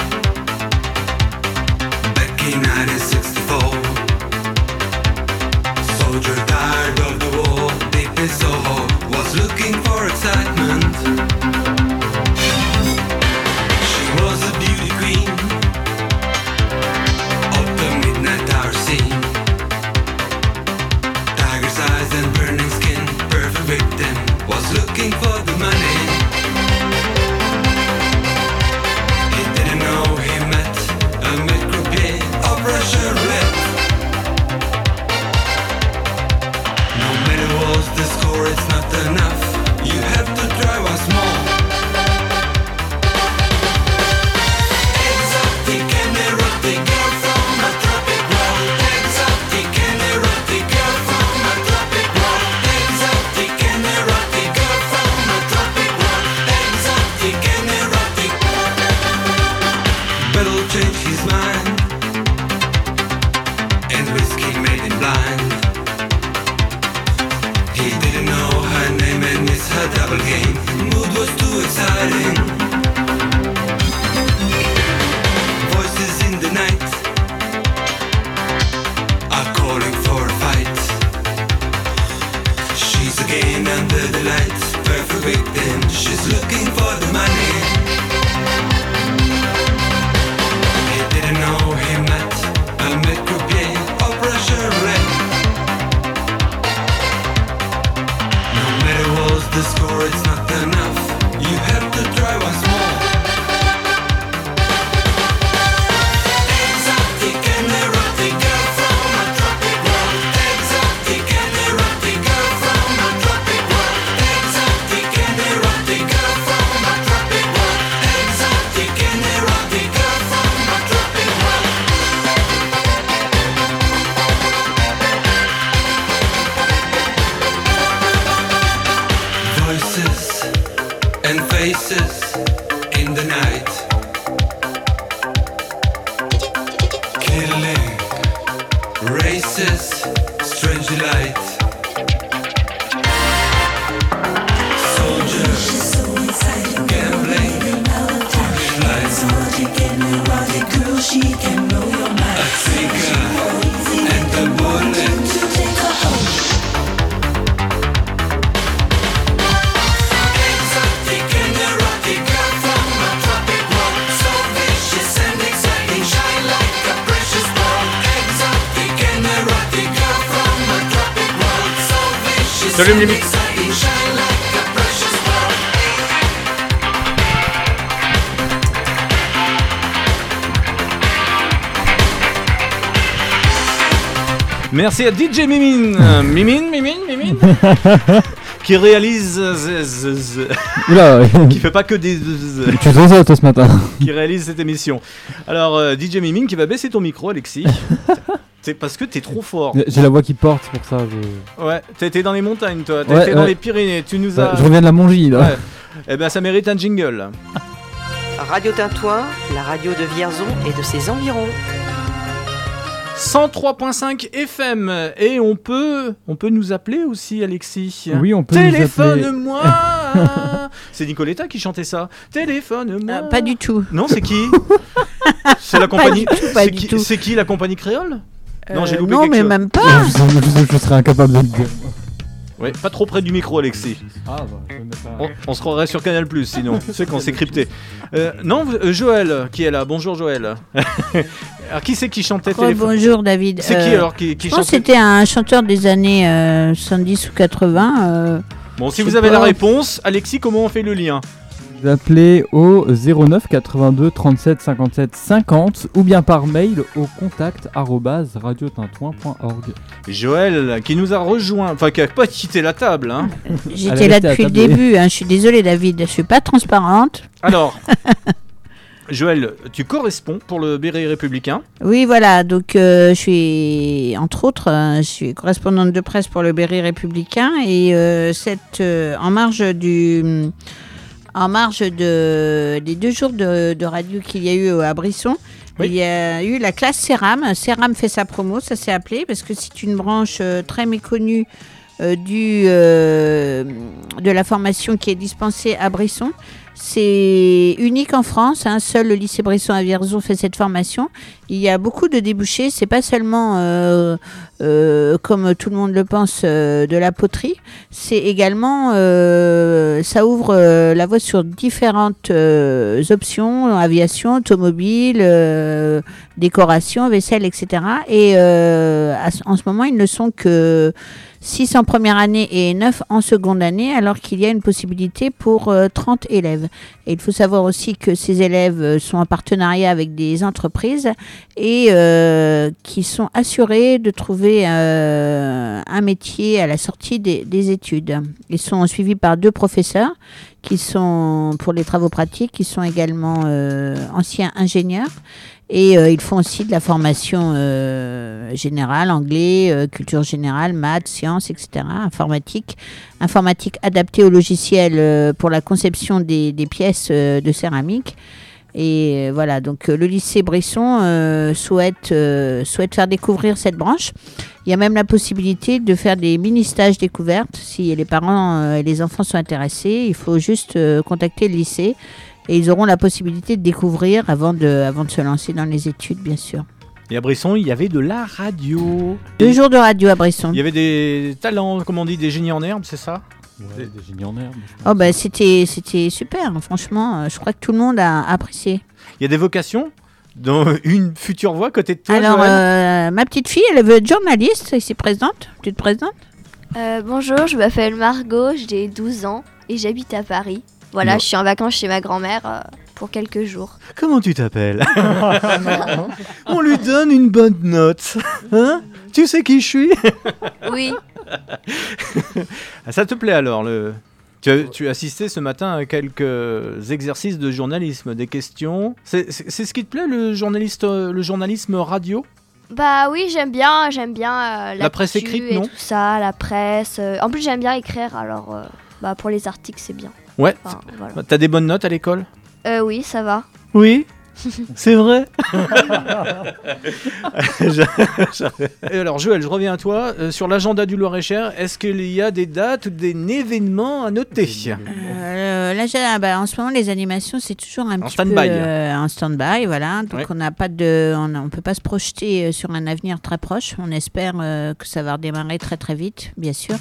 pearl. Merci à DJ Mimine. Mimine, Mimine, Mimine. qui réalise. euh, z- z- z- Oula, qui fait pas que des. z- z- tu toi ce matin. qui réalise cette émission. Alors, euh, DJ Mimine qui va baisser ton micro, Alexis. C'est parce que t'es trop fort. J'ai la voix qui porte, c'est pour ça. Je... Ouais, t'étais dans les montagnes, toi. T'étais Ouais, dans ouais. les Pyrénées. Tu nous Ouais, as. je reviens de la Mongie là. Ouais. Eh ben, ça mérite un jingle. Radio Tintouin, la radio de Vierzon et de ses environs. 103.5 FM et on peut on peut nous appeler aussi Alexis. Oui, on peut nous appeler. Téléphone-moi. c'est Nicoletta qui chantait ça. Téléphone-moi. Ah, pas du tout. Non, c'est qui C'est la compagnie. Pas du tout, pas c'est du qui, tout. c'est qui la compagnie créole Non, j'ai Euh, loupé non, quelque mais chose. même pas. je, je- je serais incapable de le dire. Ouais, pas trop près du micro, Alexis. Ah, bah, je vais mettre ça. On, on se croirait sur Canal Plus sinon. tu sais quand c'est crypté. Euh, non, vous- euh, Joël qui est là. Bonjour Joël. alors qui c'est qui chantait Oh, téléphone bonjour David. C'est qui Euh, alors qui, qui Je pense que chantait c'était un chanteur des années euh, 70 ou 80. euh, Bon, si je vous sais avez la pas. réponse, Alexis, comment on fait le lien? Vous appelez au 09 82 37 57 50 ou bien par mail au contact radiotintouin.org. Joël qui nous a rejoint, enfin qui a pas quitté la table. Hein. J'étais Elle là depuis le début. hein, Je suis désolée David. Je suis pas transparente. Alors, Joël, tu corresponds pour le Béret républicain. Oui, voilà. Donc, euh, je suis, entre autres, euh, je suis correspondante de presse pour le Berry républicain. Et euh, cette, euh, en marge du. En marge de, des deux jours de, de radio qu'il y a eu à Brisson, Oui. il y a eu la classe Céram. Céram fait sa promo, ça s'est appelé, parce que c'est une branche euh, très méconnue euh, du, euh, de la formation qui est dispensée à Brisson. C'est unique en France, hein, seul le lycée Brisson à fait cette formation. Il y a beaucoup de débouchés, c'est pas seulement euh, euh, comme tout le monde le pense euh, de la poterie, c'est également euh, ça ouvre euh, la voie sur différentes euh, options, aviation, automobile, décoration, vaisselle, etc. Et en ce moment, ils ne sont que 6 en première année et 9 en seconde année, alors qu'il y a une possibilité pour euh, 30 élèves. Et il faut savoir aussi que ces élèves euh, sont en partenariat avec des entreprises et euh, qui sont assurés de trouver euh, un métier à la sortie des, des études. Ils sont suivis par deux professeurs qui sont pour les travaux pratiques, qui sont également euh, anciens ingénieurs. Et euh, ils font aussi de la formation euh, générale, anglais, euh, culture générale, maths, sciences, etc., informatique. Informatique adaptée au logiciel pour la conception des, pièces de céramique. Et voilà, donc le lycée Brisson euh, souhaite, souhaite faire découvrir cette branche. Il y a même la possibilité de faire des mini-stages découvertes. Si les parents et les enfants sont intéressés, il faut juste contacter le lycée et ils auront la possibilité de découvrir avant de, avant de se lancer dans les études, bien sûr. Et à Brisson, il y avait de la radio. Deux jours de radio à Brisson. Il y avait des talents, comme on dit, des génies en herbe, c'est ça? Ouais, des génies en herbe. Oh bah c'était c'était super, franchement, euh, je crois que tout le monde a apprécié. Il y a des vocations dans une future voie côté de toi Alors euh, ma petite fille, elle veut être journaliste, ici présente. Tu te présentes? Euh, bonjour, je m'appelle Margot, j'ai 12 ans et j'habite à Paris. Voilà, je suis en vacances chez ma grand-mère euh, pour quelques jours. Comment tu t'appelles On lui donne une bonne note. Hein? Tu sais qui je suis? Oui, Ah, Ça te plaît alors le... tu, as, tu as assisté ce matin à quelques exercices de journalisme, des questions. C'est ce qui te plaît le, journaliste, euh, le journalisme radio? Bah oui, j'aime bien, j'aime bien euh, La presse écrite, et non? tout ça, la presse. En plus, j'aime bien écrire, alors euh, bah, pour les articles, c'est bien. Ouais. Enfin, voilà. T'as des bonnes notes à l'école? Euh, oui, ça va. Oui. C'est vrai. Et alors Joël, je reviens à toi. Euh, sur l'agenda du Loir-et-Cher, est-ce qu'il y a des dates ou des événements à noter? Euh, là, ah bah, en ce moment, les animations, c'est toujours un En petit stand-by. peu euh, en stand-by, voilà. Donc, Ouais. on n'a pas de, on, on peut pas se projeter euh, sur un avenir très proche. On espère euh, que ça va redémarrer très très vite, bien sûr.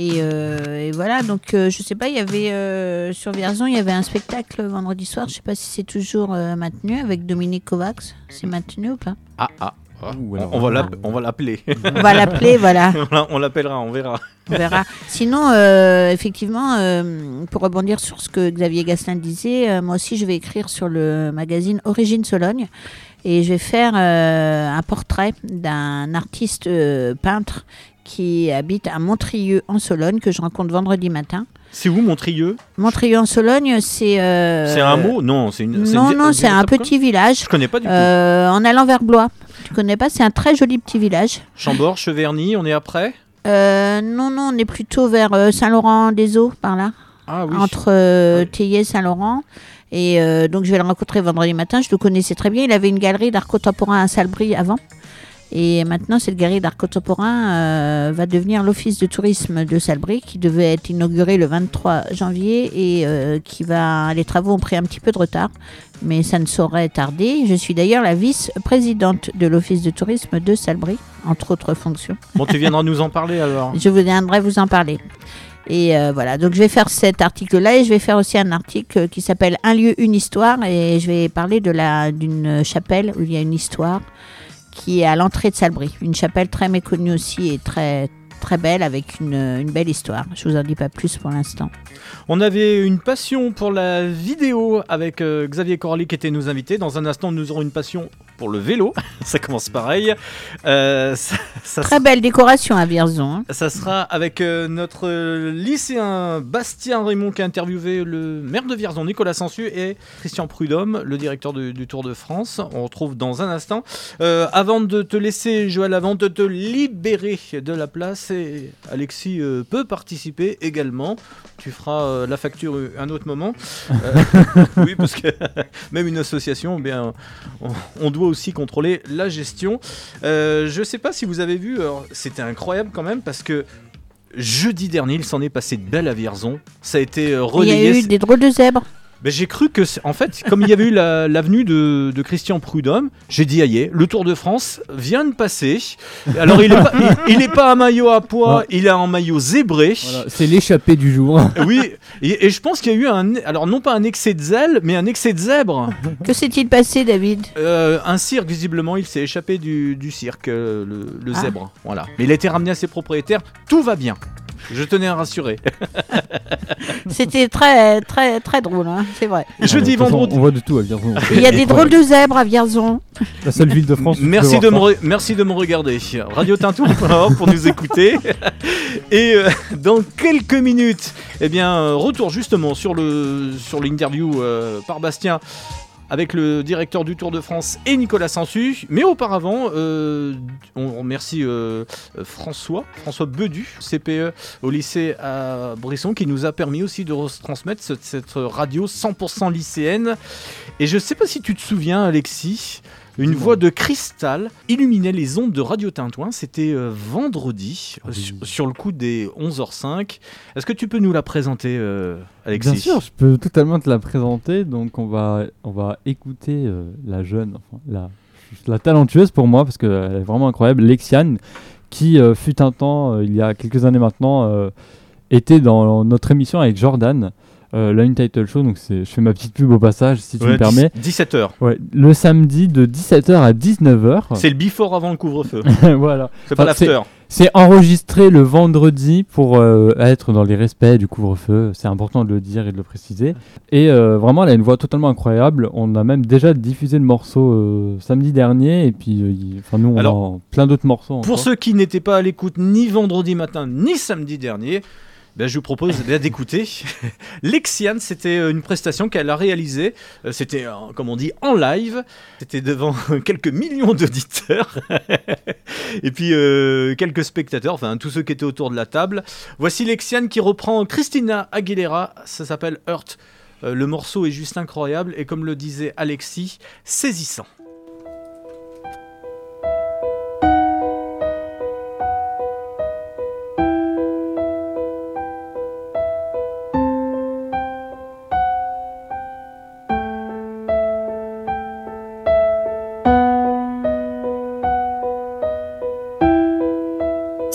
Et, euh, et voilà, donc euh, je sais pas, il y avait euh, sur Vierzon, il y avait un spectacle vendredi soir. Je sais pas si c'est toujours euh, maintenu avec Dominique Kovacs. C'est maintenu ou pas? Ah ah. ah, Ouh, on, alors, on va on va l'appeler. On va l'appeler, voilà. On l'appellera, on verra. On verra. Sinon, euh, effectivement, euh, pour rebondir sur ce que Xavier Gasselin disait, euh, moi aussi, je vais écrire sur le magazine Origine Sologne et je vais faire euh, un portrait d'un artiste euh, peintre qui habite à Montrieux en Sologne que je rencontre vendredi matin. C'est où Montrieux? Montrieux en Sologne, c'est. euh, C'est un mot? Non, c'est une. Non, une- non, c'est un petit village. Je connais pas du tout. euh, En allant vers Blois. Tu connais pas? C'est un très joli petit village. Chambord, Cheverny, on est après? Euh, non, non, on est plutôt vers Saint-Laurent-des-Eaux, par là. Ah oui. Entre euh, Théier et Saint-Laurent. Et donc, je vais le rencontrer vendredi matin. Je le connaissais très bien. Il avait une galerie d'art contemporain à Salbris avant. Et maintenant, cette galerie d'art contemporain euh, va devenir l'office de tourisme de Salbris, qui devait être inauguré le 23 janvier et euh, qui va. Les travaux ont pris un petit peu de retard, mais ça ne saurait tarder. Je suis d'ailleurs la vice-présidente de l'office de tourisme de Salbris, entre autres fonctions. Bon, tu viendras nous en parler alors. Je viendrai vous en parler. Et euh, voilà, donc je vais faire cet article-là et je vais faire aussi un article qui s'appelle Un lieu, une histoire et je vais parler de la d'une chapelle où il y a une histoire qui est à l'entrée de Salbris. Une chapelle très méconnue aussi et très très belle avec une, belle histoire. Je vous en dis pas plus pour l'instant. On avait une passion pour la vidéo avec euh, Xavier Corali qui était nos invités. Dans un instant, nous aurons une passion pour le vélo. ça commence pareil. Euh, ça, ça Très belle décoration à Vierzon. hein. Ça sera avec euh, notre lycéen Bastien Raymond qui a interviewé le maire de Vierzon, Nicolas Sansu, et Christian Prudhomme, le directeur du, du Tour de France. On retrouve dans un instant. Euh, avant de te laisser, Joël, avant de te libérer de la place, et Alexis peut participer également. Tu feras la facture un autre moment. Oui, parce que même une association, eh bien, on, on doit aussi contrôler la gestion. Euh, je sais pas si vous avez vu, c'était incroyable quand même parce que jeudi dernier, il s'en est passé de belle à Vierzon. Ça a été euh, Il y a relayé. eu des drôles de zèbres. Ben, j'ai cru que, en fait, comme il y avait eu la- l'avenue de, de Christian Prudhomme, j'ai dit, aïe, le Tour de France vient de passer. Alors, il est pas, il, il est pas un maillot à poids, il est en maillot zébré. Voilà, c'est l'échappée du jour. Oui, et, et je pense qu'il y a eu un, alors non pas un excès de zèle, mais un excès de zèbre. Que s'est-il passé, David? Euh, un cirque, visiblement, il s'est échappé du, du cirque, euh, le, le Ah. zèbre. Voilà. Mais il a été ramené à ses propriétaires. Tout va bien. Je tenais à rassurer. C'était très très très drôle, hein, c'est vrai. Jeudi, toute façon, vendredi. On voit de tout à Vierzon. Il y a des drôles de zèbres à Vierzon. La seule ville de France. Merci de, me merci de me regarder. Radio Tintou pour nous écouter. Et euh, dans quelques minutes, eh bien, euh, retour justement sur le sur l'interview euh, par Bastien avec le directeur du Tour de France et Nicolas Sansu. Mais auparavant, euh, on remercie euh, François, François Bedu, CPE au lycée à Brisson, qui nous a permis aussi de retransmettre cette, cette radio 100% lycéenne. Et je sais pas si tu te souviens, Alexis, une voix de cristal illuminait les ondes de Radio Tintouin. C'était euh, vendredi, Ah euh, sur, sur le coup des 11h05. Est-ce que tu peux nous la présenter, euh, Alexis Bien sûr, je peux totalement te la présenter. Donc, on va, on va écouter euh, la jeune, enfin, la, la talentueuse pour moi, parce qu'elle est vraiment incroyable, Lexiane, qui fut un temps, il y a quelques années maintenant, était dans notre émission avec Jordan. Euh, la Untitled Show, donc c'est- je fais ma petite pub au passage si tu Ouais, me permets. 17h. Ouais, le samedi de 17h à 19h. C'est le before avant le couvre-feu. voilà. C'est pas l'after. C'est enregistré le vendredi pour euh, être dans les respects du couvre-feu. C'est important de le dire et de le préciser. Et euh, vraiment, elle a une voix totalement incroyable. On a même déjà diffusé le morceau euh, samedi dernier. Et puis, enfin, nous, on Alors, a plein d'autres morceaux. Pour encore. ceux qui n'étaient pas à l'écoute ni vendredi matin ni samedi dernier, Ben, je vous propose d'écouter. Lexiane, c'était euh, une prestation qu'elle a réalisée. Euh, C'était, euh, comme on dit, en live. C'était devant quelques millions d'auditeurs. Et puis quelques spectateurs, enfin tous ceux qui étaient autour de la table. Voici Lexiane qui reprend Christina Aguilera. Ça s'appelle Hurt. Le morceau est juste incroyable et comme le disait Alexis, saisissant.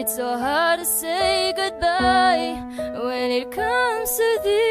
It's so hard to say goodbye when it comes to this.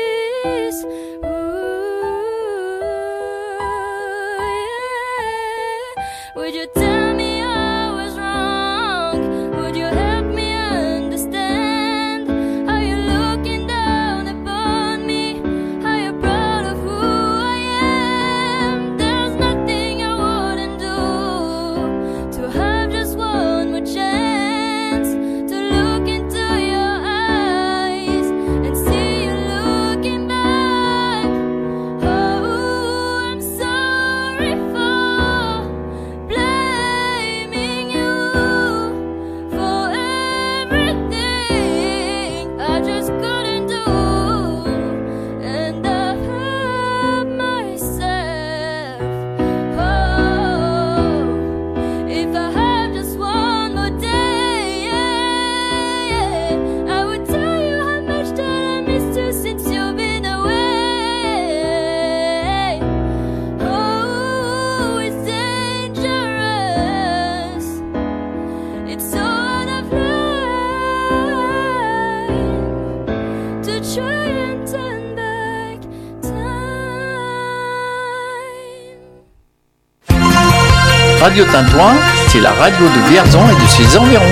Radio Tintouin, c'est la radio de Vierzon et de ses environs.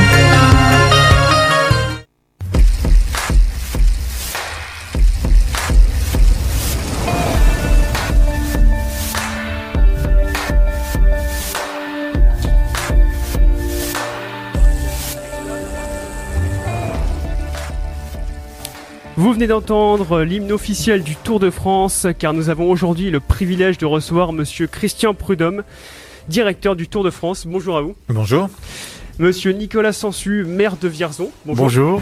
Vous venez d'entendre l'hymne officiel du Tour de France, car nous avons aujourd'hui le privilège de recevoir Monsieur Christian Prudhomme, directeur du Tour de France. Bonjour à vous. Bonjour. Monsieur Nicolas Sansu, maire de Vierzon. Bonjour.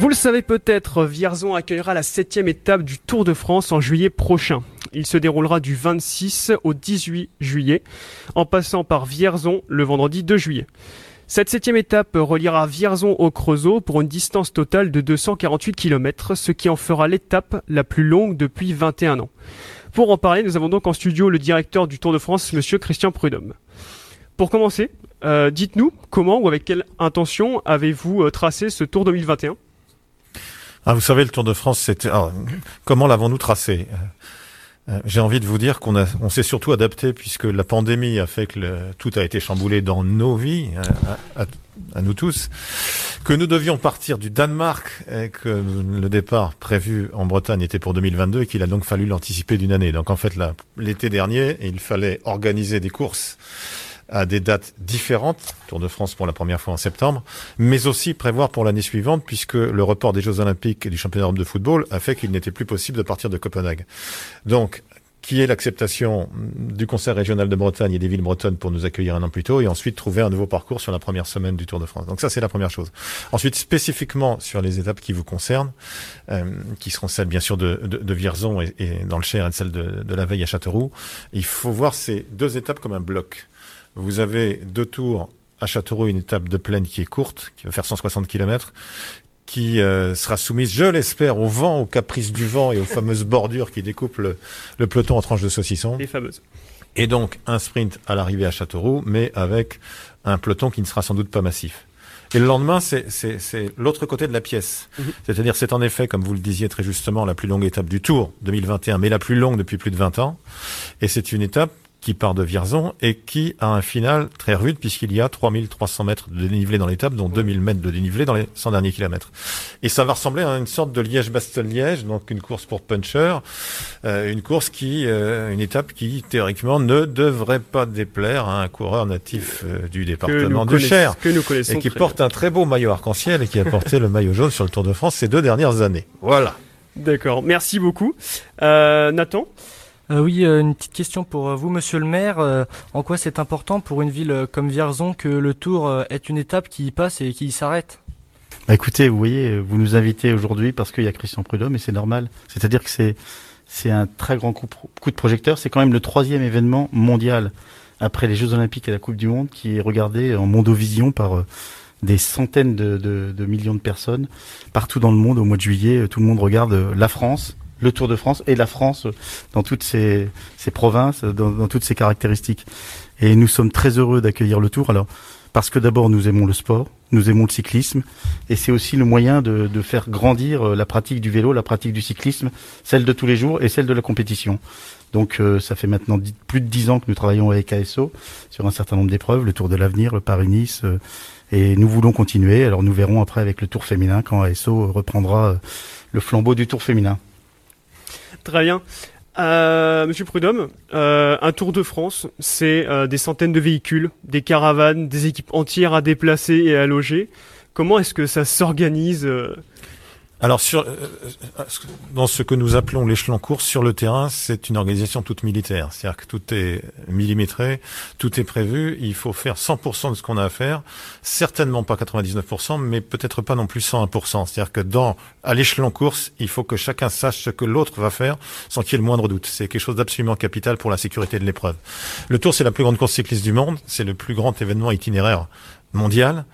Vous le savez peut-être, Vierzon accueillera la septième étape du Tour de France en juillet prochain. Il se déroulera du 26 au 18 juillet, en passant par Vierzon le vendredi 2 juillet. Cette septième étape reliera Vierzon au Creusot pour une distance totale de 248 km, ce qui en fera l'étape la plus longue depuis 21 ans. Pour en parler, nous avons donc en studio le directeur du Tour de France, monsieur Christian Prudhomme. Pour commencer, euh, dites-nous comment ou avec quelle intention avez-vous euh, tracé ce Tour 2021 Ah, vous savez, le Tour de France, c'était. alors, comment l'avons-nous tracé? J'ai envie de vous dire qu'on a, on s'est surtout adapté puisque la pandémie a fait que le- tout a été chamboulé dans nos vies, euh, à, à- à nous tous, que nous devions partir du Danemark et que le départ prévu en Bretagne était pour 2022 et qu'il a donc fallu l'anticiper d'une année. Donc en fait, l'été dernier, il fallait organiser des courses à des dates différentes, Tour de France pour la première fois en septembre, mais aussi prévoir pour l'année suivante, puisque le report des Jeux Olympiques et du Championnat d'Europe de football a fait qu'il n'était plus possible de partir de Copenhague. Donc, qui est l'acceptation du Conseil régional de Bretagne et des villes bretonnes pour nous accueillir un an plus tôt et ensuite trouver un nouveau parcours sur la première semaine du Tour de France? Donc ça, c'est la première chose. Ensuite, spécifiquement sur les étapes qui vous concernent, euh, qui seront celles bien sûr de, de, de Vierzon et, et dans le Cher et celles de, de la Veille à Châteauroux, il faut voir ces deux étapes comme un bloc. Vous avez deux tours à Châteauroux, une étape de plaine qui est courte, qui va faire 160 km, qui euh, sera soumise, je l'espère, au vent, aux caprices du vent et aux fameuses bordures qui découpent le, le peloton en tranches de saucisson. Les fameuses. Et donc un sprint à l'arrivée à Châteauroux, mais avec un peloton qui ne sera sans doute pas massif. Et le lendemain, c'est l'autre côté de la pièce. Mhm. C'est-à-dire, c'est en effet, comme vous le disiez très justement, la plus longue étape du Tour 2021, mais la plus longue depuis plus de 20 ans. Et c'est une étape qui part de Vierzon et qui a un final très rude puisqu'il y a 3300 mètres de dénivelé dans l'étape, dont 2000 mètres de dénivelé dans les 100 derniers kilomètres. Et ça va ressembler à une sorte de Liège-Bastogne-Liège, donc une course pour puncher, euh, une course qui, euh, une étape qui théoriquement ne devrait pas déplaire à un coureur natif euh, du département du Cher que nous connaissons et qui porte un très beau maillot arc-en-ciel et qui a porté le maillot jaune sur le Tour de France ces deux dernières années. Voilà. D'accord, merci beaucoup. Euh, Nathan? Euh, oui, euh, une petite question pour euh, vous, monsieur le maire. En quoi c'est important pour une ville comme Vierzon que le Tour est une étape qui y passe et qui y s'arrête? Bah écoutez, vous voyez, vous nous invitez aujourd'hui parce qu'il y a Christian Prudhomme et c'est normal. C'est-à-dire que c'est un très grand coup, de projecteur. C'est quand même le troisième événement mondial après les Jeux Olympiques et la Coupe du Monde qui est regardé en mondovision par des centaines de, millions de personnes partout dans le monde au mois de juillet. Tout le monde regarde la France, le Tour de France et la France dans toutes ses, ses provinces, dans, toutes ses caractéristiques. Et nous sommes très heureux d'accueillir le Tour. Alors parce que d'abord nous aimons le sport, nous aimons le cyclisme, et c'est aussi le moyen de, de faire grandir euh, la pratique du vélo, la pratique du cyclisme, celle de tous les jours et celle de la compétition. Donc euh, ça fait maintenant plus de dix ans que nous travaillons avec ASO sur un certain nombre d'épreuves, le Tour de l'avenir, le Paris-Nice, euh, et nous voulons continuer. Alors nous verrons après avec le Tour féminin quand ASO reprendra euh, le flambeau du Tour féminin. Très bien. Euh, Monsieur Prudhomme, euh, un Tour de France, c'est euh, des centaines de véhicules, des caravanes, des équipes entières à déplacer et à loger. Comment est-ce que ça s'organise Alors, sur, euh, euh, dans ce que nous appelons l'échelon course sur le terrain, c'est une organisation toute militaire. C'est-à-dire que tout est millimétré, tout est prévu. Il faut faire 100% de ce qu'on a à faire. Certainement pas 99%, mais peut-être pas non plus 101%. C'est-à-dire que dans, à l'échelon course, il faut que chacun sache ce que l'autre va faire sans qu'il y ait le moindre doute. C'est quelque chose d'absolument capital pour la sécurité de l'épreuve. Le Tour, c'est la plus grande course cycliste du monde. C'est le plus grand événement itinéraire mondial.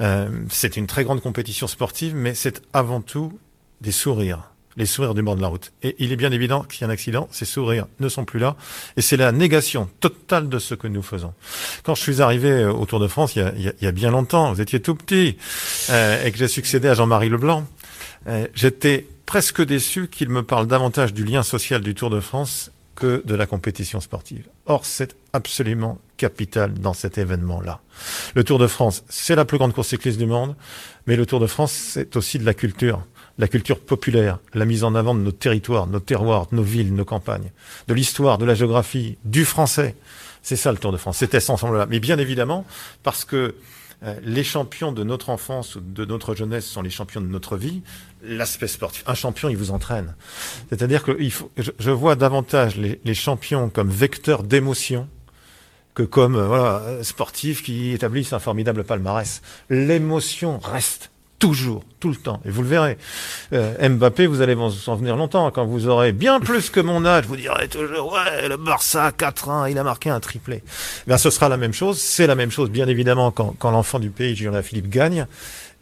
Euh, c'est une très grande compétition sportive, mais c'est avant tout des sourires, les sourires du bord de la route. Et il est bien évident qu'il y a un accident, ces sourires ne sont plus là, et c'est la négation totale de ce que nous faisons. Quand je suis arrivé euh, au Tour de France, il y a, il y a- il y a bien longtemps, vous étiez tout petit, euh, et que j'ai succédé à Jean-Marie Leblanc, euh, j'étais presque déçu qu'il me parle davantage du lien social du Tour de France que de la compétition sportive. Or, c'est absolument capital dans cet événement-là. Le Tour de France, c'est la plus grande course cycliste du monde, mais le Tour de France, c'est aussi de la culture, la culture populaire, la mise en avant de nos territoires, nos terroirs, nos villes, nos campagnes, de l'histoire, de la géographie, du français. C'est ça le Tour de France, c'était cet ensemble-là. Mais bien évidemment, parce que euh, les champions de notre enfance ou de notre jeunesse sont les champions de notre vie, l'aspect sportif. Un champion, il vous entraîne. C'est-à-dire que il faut, je, je vois davantage les, les champions comme vecteurs d'émotion que comme euh, voilà, sportifs qui établissent un formidable palmarès. L'émotion reste toujours, tout le temps. Et vous le verrez. Euh, Mbappé, vous allez vous en venir longtemps. Quand vous aurez bien plus que mon âge, vous direz toujours, ouais, le Barça, 4-1, il a marqué un triplé. Ben, ce sera la même chose. C'est la même chose, bien évidemment, quand, quand l'enfant du pays, Julien Philippe, gagne.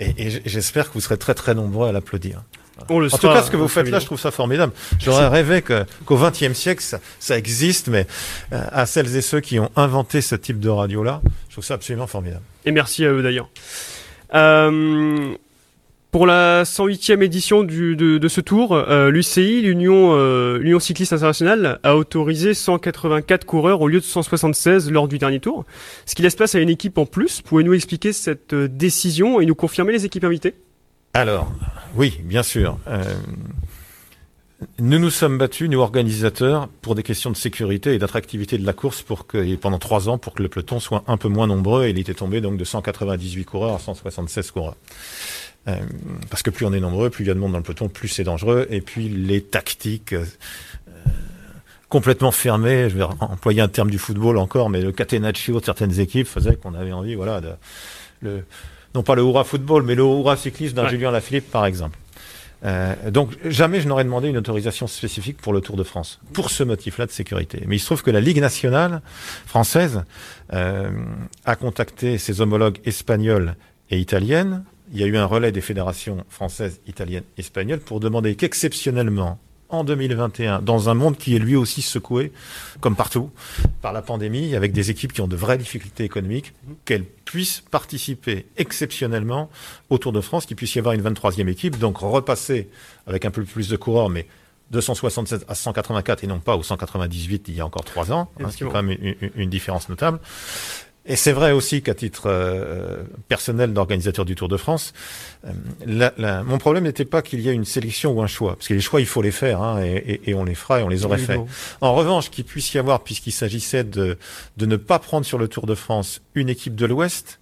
Et, et j'espère que vous serez très, très nombreux à l'applaudir. On le en tout cas, ce que vous faites là, je trouve ça formidable. J'aurais rêvé qu'au XXe siècle, ça, ça existe, mais euh, à celles et ceux qui ont inventé ce type de radio-là, je trouve ça absolument formidable. Et merci à eux d'ailleurs. Euh, Pour la 108e édition de, ce tour, euh, l'UCI, l'Union euh, l'Union cycliste internationale, a autorisé 184 coureurs au lieu de 176 lors du dernier tour, ce qui laisse place à une équipe en plus. Pouvez-nous expliquer cette euh, décision et nous confirmer les équipes invitées? Alors, oui, bien sûr. Nous nous sommes battus, nous organisateurs, pour des questions de sécurité et d'attractivité de la course pendant trois ans pour que le peloton soit un peu moins nombreux. Et il était tombé donc de 198 coureurs à 176 coureurs. Euh, parce que plus on est nombreux, plus il y a de monde dans le peloton, plus c'est dangereux. Et puis les tactiques euh, complètement fermées, je vais employer un terme du football encore, mais le catenaccio de certaines équipes faisait qu'on avait envie, voilà, de, le, non pas le hurrah football, mais le hurrah cycliste d'un Ouais. Julien Lafilippe, par exemple. Euh, donc jamais je n'aurais demandé une autorisation spécifique pour le Tour de France, pour ce motif-là de sécurité. Mais il se trouve que la Ligue nationale française euh, a contacté ses homologues espagnols et italiennes. Il y a eu un relais des fédérations françaises, italiennes, espagnoles pour demander qu'exceptionnellement, en 2021, dans un monde qui est lui aussi secoué, comme partout, par la pandémie, avec des équipes qui ont de vraies difficultés économiques, qu'elles puissent participer exceptionnellement au Tour de France, qu'il puisse y avoir une 23e équipe, donc repasser avec un peu plus de coureurs, mais 267 à 184 et non pas au 198 il y a encore trois ans, hein, ce qui est quand même une, une- une différence notable. Et c'est vrai aussi qu'à titre euh, personnel d'organisateur du Tour de France, euh, la- la- mon problème n'était pas qu'il y ait une sélection ou un choix, parce que les choix il faut les faire, hein, et, et- et on les fera et on les aurait fait. Évidemment. En revanche, qu'il puisse y avoir, puisqu'il s'agissait de, de ne pas prendre sur le Tour de France une équipe de l'Ouest,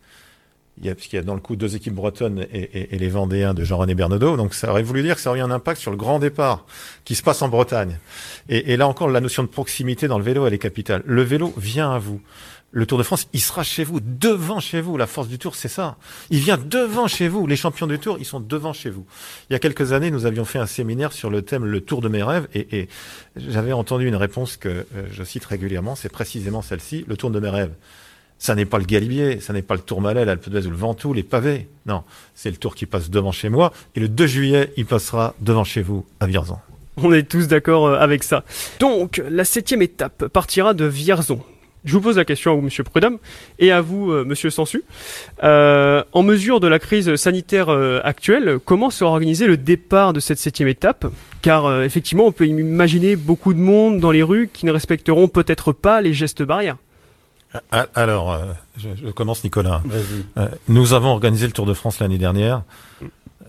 il y a, puisqu'il y a dans le coup deux équipes bretonnes et, et- et les Vendéens de Jean-René Bernaudot, donc ça aurait voulu dire que ça aurait eu un impact sur le grand départ qui se passe en Bretagne. Et, et là encore, la notion de proximité dans le vélo, elle est capitale. Le vélo vient à vous. Le Tour de France, il sera chez vous, devant chez vous. La force du Tour, c'est ça. Il vient devant chez vous. Les champions du Tour, ils sont devant chez vous. Il y a quelques années, nous avions fait un séminaire sur le thème Le Tour de mes rêves et, et j'avais entendu une réponse que euh, je cite régulièrement, c'est précisément celle-ci, le Tour de mes rêves. Ça n'est pas le Galibier, ça n'est pas le Tourmalet, l'Alpe d'Huez ou le Ventoux, les pavés. Non, c'est le Tour qui passe devant chez moi. Et le 2 juillet, il passera devant chez vous, à Vierzon. On est tous d'accord euh, avec ça. Donc, la septième étape partira de Vierzon. Je vous pose la question à vous, Monsieur Prudhomme, et à vous, euh, Monsieur Sansu. Euh, en mesure de la crise sanitaire euh, actuelle, comment sera organisé le départ de cette septième étape? Car euh, effectivement, on peut imaginer beaucoup de monde dans les rues qui ne respecteront peut-être pas les gestes barrières. Alors, euh, je, je commence, Nicolas. Vas-y. Euh, nous avons organisé le Tour de France l'année dernière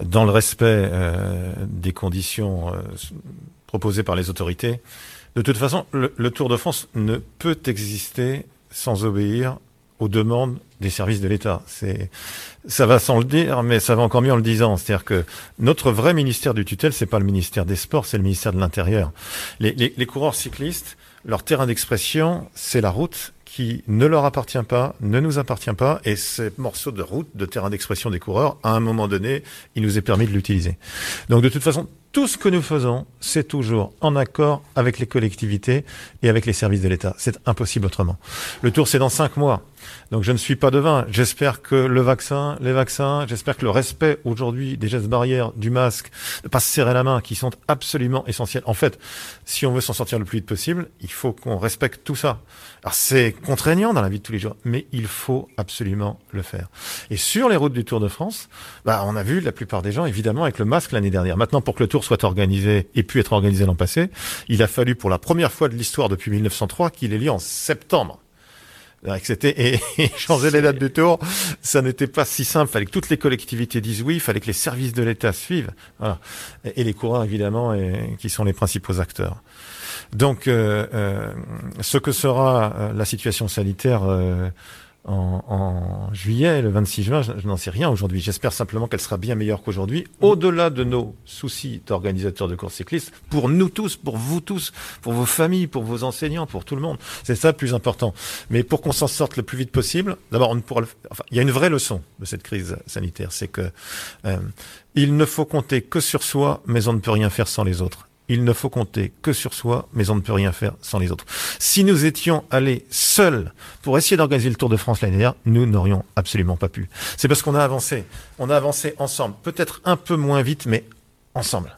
dans le respect euh, des conditions euh, proposées par les autorités. De toute façon, le, le Tour de France ne peut exister sans obéir aux demandes des services de l'État. C'est, ça va sans le dire, mais ça va encore mieux en le disant. C'est-à-dire que notre vrai ministère du tutelle, c'est pas le ministère des Sports, c'est le ministère de l'Intérieur. Les, les, les coureurs cyclistes, leur terrain d'expression, c'est la route qui ne leur appartient pas, ne nous appartient pas, et ce morceau de route, de terrain d'expression des coureurs, à un moment donné, il nous est permis de l'utiliser. Donc de toute façon, tout ce que nous faisons, c'est toujours en accord avec les collectivités et avec les services de l'État. C'est impossible autrement. Le tour, c'est dans cinq mois. Donc je ne suis pas devin. J'espère que le vaccin, les vaccins, j'espère que le respect aujourd'hui des gestes barrières, du masque, de pas se serrer la main, qui sont absolument essentiels. En fait, si on veut s'en sortir le plus vite possible, il faut qu'on respecte tout ça. Alors c'est contraignant dans la vie de tous les jours, mais il faut absolument le faire. Et sur les routes du Tour de France, bah, on a vu la plupart des gens, évidemment, avec le masque l'année dernière. Maintenant, pour que le Tour soit organisé et pu être organisé l'an passé, il a fallu pour la première fois de l'histoire depuis 1903 qu'il ait lieu en septembre. Que C'était et, et changer les dates du tour, ça n'était pas si simple. Fallait que toutes les collectivités disent oui, fallait que les services de l'État suivent, et, les coureurs évidemment, qui sont les principaux acteurs. Donc, euh, euh, ce que sera euh, la situation sanitaire euh, en, en juillet, le 26 juin, je, n'en sais rien aujourd'hui. J'espère simplement qu'elle sera bien meilleure qu'aujourd'hui, au-delà de nos soucis d'organisateurs de courses cyclistes, pour nous tous, pour vous tous, pour vos familles, pour vos enseignants, pour tout le monde. C'est ça le plus important. Mais pour qu'on s'en sorte le plus vite possible, d'abord, on pourra le- enfin, il y a une vraie leçon de cette crise sanitaire, c'est que euh, il ne faut compter que sur soi, mais on ne peut rien faire sans les autres. Il ne faut compter que sur soi, mais on ne peut rien faire sans les autres. Si nous étions allés seuls pour essayer d'organiser le Tour de France l'année dernière, nous n'aurions absolument pas pu. C'est parce qu'on a avancé. On a avancé ensemble. Peut-être un peu moins vite, mais ensemble.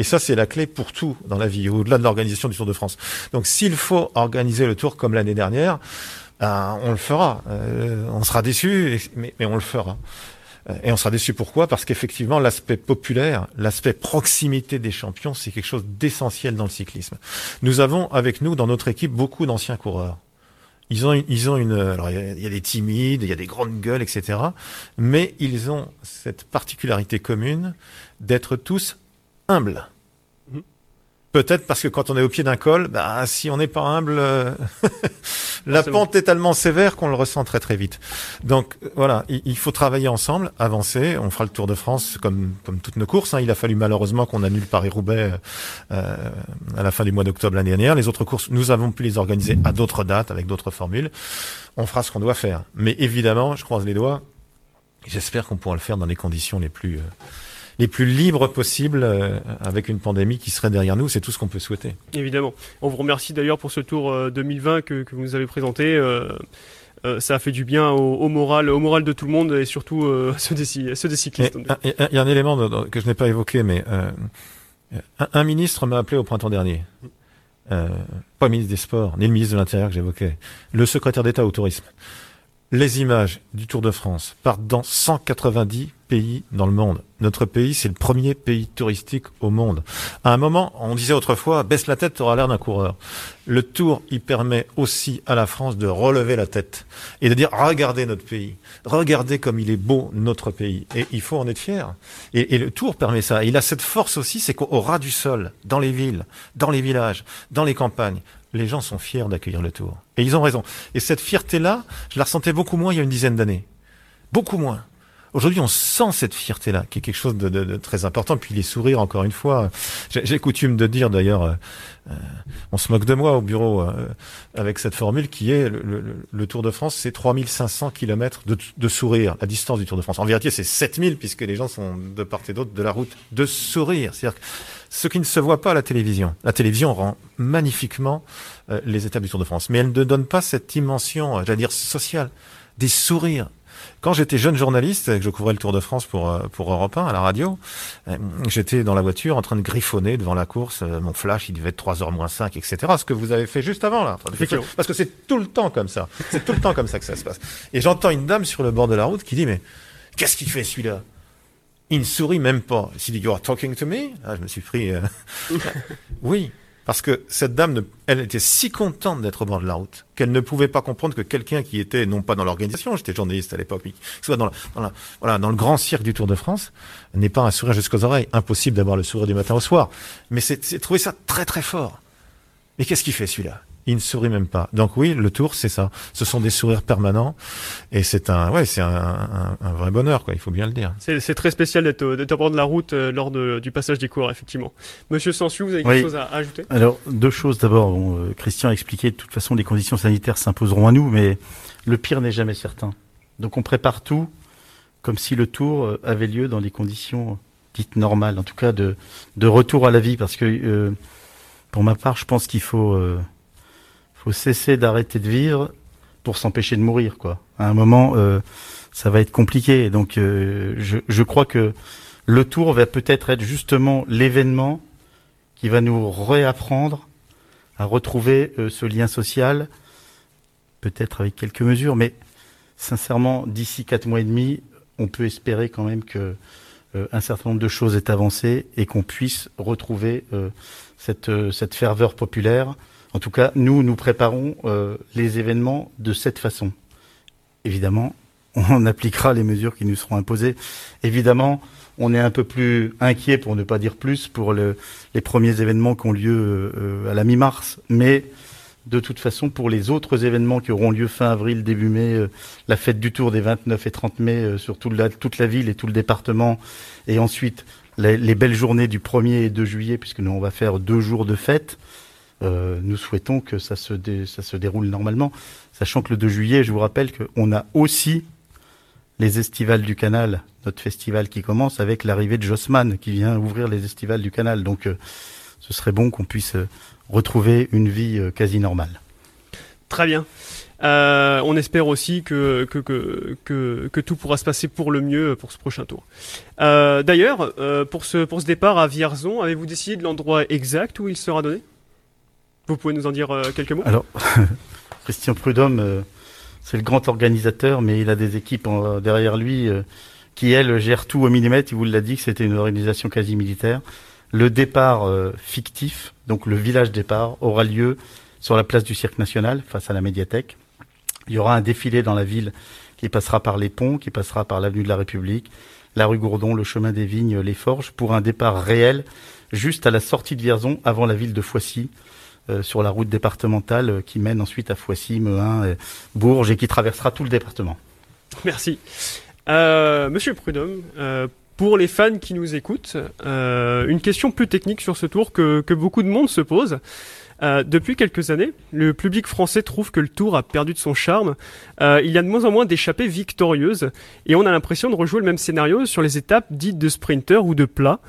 Et ça, c'est la clé pour tout dans la vie, au-delà de l'organisation du Tour de France. Donc, s'il faut organiser le Tour comme l'année dernière, ben, on le fera. Euh, on sera déçus, mais, mais on le fera. Euh, Et on sera déçu pourquoi? Parce qu'effectivement, l'aspect populaire, l'aspect proximité des champions, c'est quelque chose d'essentiel dans le cyclisme. Nous avons avec nous dans notre équipe beaucoup d'anciens coureurs. Ils ont, une- ils ont une, alors il y a- il y, a des timides, il y a des grandes gueules, etc. Mais ils ont cette particularité commune d'être tous humbles. Peut-être parce que quand on est au pied d'un col, bah, si on n'est pas humble, euh, la pente est tellement sévère qu'on le ressent très très vite. Donc euh, voilà, il, il faut travailler ensemble, avancer. On fera le Tour de France comme comme toutes nos courses. hein. Il a fallu malheureusement qu'on annule Paris-Roubaix euh, à la fin du mois d'octobre l'année dernière. Les autres courses, nous avons pu les organiser à d'autres dates avec d'autres formules. On fera ce qu'on doit faire. Mais évidemment, je croise les doigts. J'espère qu'on pourra le faire dans les conditions les plus euh, les plus libres possibles euh, avec une pandémie qui serait derrière nous. C'est tout ce qu'on peut souhaiter. Évidemment. On vous remercie d'ailleurs pour ce tour euh, 2020 que, que vous nous avez présenté. euh, euh, ça a fait du bien au, au moral, au moral de tout le monde et surtout euh, ceux, des, cy- ceux des cyclistes. Il y a- un élément de- de- que je n'ai pas évoqué, mais euh, un, un ministre m'a appelé au printemps dernier. Euh, pas le ministre des Sports, ni le ministre de l'Intérieur que j'évoquais. Le secrétaire d'État au tourisme. Les images du Tour de France partent dans 190 pays dans le monde. Notre pays, c'est le premier pays touristique au monde. À un moment, on disait autrefois, baisse la tête, tu auras l'air d'un coureur. Le Tour, il permet aussi à la France de relever la tête et de dire, regardez notre pays, regardez comme il est beau notre pays. Et il faut en être fier. Et le Tour permet ça. Il a cette force aussi, c'est qu'au ras du sol, dans les villes, dans les villages, dans les campagnes, les gens sont fiers d'accueillir le Tour. Et ils ont raison. Et cette fierté-là, je la ressentais beaucoup moins il y a une dizaine d'années. Beaucoup moins. Aujourd'hui, on sent cette fierté-là, qui est quelque chose de, de- de très important. Puis les sourires, encore une fois. J'ai coutume de dire, d'ailleurs, euh, euh, on se moque de moi au bureau euh, avec cette formule qui est le, le- le Tour de France, c'est 3500 kilomètres de, de sourire, la distance du Tour de France. En vérité, c'est 7000 puisque les gens sont de part et d'autre de la route de sourire. C'est-à-dire ce qui ne se voit pas à la télévision. La télévision rend magnifiquement euh, les étapes du Tour de France, mais elle ne donne pas cette dimension, euh, j'allais dire, sociale, des sourires. Quand j'étais jeune journaliste, et que je couvrais le Tour de France pour, euh, pour Europe 1 à la radio, j'étais dans la voiture en train de griffonner devant la course. Mon flash, il devait être 3h moins 5, etc. Ce que vous avez fait juste avant, là. Parce que c'est tout le temps comme ça. C'est tout le temps comme ça que ça se passe. Et j'entends une dame sur le bord de la route qui dit, mais qu'est-ce qu'il fait celui-là? Il ne sourit même pas. Il dit, you are talking to me? Ah, Je me suis pris... euh, oui, parce que cette dame, elle était si contente d'être au bord de la route qu'elle ne pouvait pas comprendre que quelqu'un qui était, non pas dans l'organisation, j'étais journaliste à l'époque, mais qui soit dans, la- dans, la- voilà, dans le grand cirque du Tour de France, n'ait pas un sourire jusqu'aux oreilles. Impossible d'avoir le sourire du matin au soir. Mais c'est c'est trouver ça très très fort. Mais qu'est-ce qu'il fait celui-là? Il ne sourit même pas. Donc oui, le Tour, c'est ça. Ce sont des sourires permanents et c'est un, ouais, c'est un, un- un vrai bonheur, quoi. Il faut bien le dire. C'est c'est très spécial d'être au- d'être au bord de la route euh, lors de- du passage des cours, effectivement. Monsieur Sansu, vous avez quelque Oui. chose à à ajouter? Alors, deux choses. D'abord, bon, euh, Christian a expliqué, de toute façon, les conditions sanitaires s'imposeront à nous, mais le pire n'est jamais certain. Donc, on prépare tout comme si le tour euh, avait lieu dans des conditions dites normales, en tout cas de, de retour à la vie, parce que, euh, pour ma part, je pense qu'il faut, euh, cesser d'arrêter de vivre pour s'empêcher de mourir, quoi. À un moment, euh, ça va être compliqué. Donc, euh, je, crois que le tour va peut-être être justement l'événement qui va nous réapprendre à retrouver euh, ce lien social, peut-être avec quelques mesures, mais sincèrement, d'ici quatre mois et demi, on peut espérer quand même que un certain nombre de choses est avancé et qu'on puisse retrouver cette ferveur populaire. En tout cas, nous, nous préparons euh, les événements de cette façon. Évidemment, on appliquera les mesures qui nous seront imposées. Évidemment, on est un peu plus inquiet, pour ne pas dire plus, pour le, les premiers événements qui ont lieu euh, à la mi-mars. Mais de toute façon, pour les autres événements qui auront lieu fin avril, début mai, euh, la fête du Tour des 29 et 30 mai sur toute la, toute la ville et tout le département, et ensuite les, les belles journées du 1er et 2 juillet, puisque nous on va faire deux jours de fête, euh, nous souhaitons que ça se, ça se déroule normalement, sachant que le 2 juillet, je vous rappelle qu'on a aussi les Estivales du Canal, notre festival qui commence avec l'arrivée de Jossman qui vient ouvrir les Estivales du Canal. Donc euh, ce serait bon qu'on puisse euh, retrouver une vie quasi normale. Très bien. On espère aussi que, que, que, que, tout pourra se passer pour le mieux pour ce prochain tour. D'ailleurs, pour, ce, pour ce départ à Vierzon, avez-vous décidé de l'endroit exact où il sera donné? Vous pouvez nous en dire euh, quelques mots? Alors, Christian Prudhomme, euh, c'est le grand organisateur, mais il a des équipes en- derrière lui euh, qui elle gère tout au millimètre. Il vous l'a dit que c'était une organisation quasi militaire. Le départ euh, fictif, donc le village départ, aura lieu sur la place du Cirque National, face à la médiathèque. Il y aura un défilé dans la ville qui passera par les ponts, qui passera par l'avenue de la République, la rue Gourdon, le chemin des Vignes, les Forges, pour un départ réel juste à la sortie de Vierzon, avant la ville de Foissy, euh, sur la route départementale euh, qui mène ensuite à Foissy, Mehun, euh, Bourges et qui traversera tout le département. Merci. Euh, Monsieur Prudhomme, euh, pour les fans qui nous écoutent, euh, une question plus technique sur ce tour que, que beaucoup de monde se pose. Euh, depuis quelques années, le public français trouve que le tour a perdu de son charme. Euh, il y a de moins en moins d'échappées victorieuses et on a l'impression de rejouer le même scénario sur les étapes dites de sprinter ou de plat.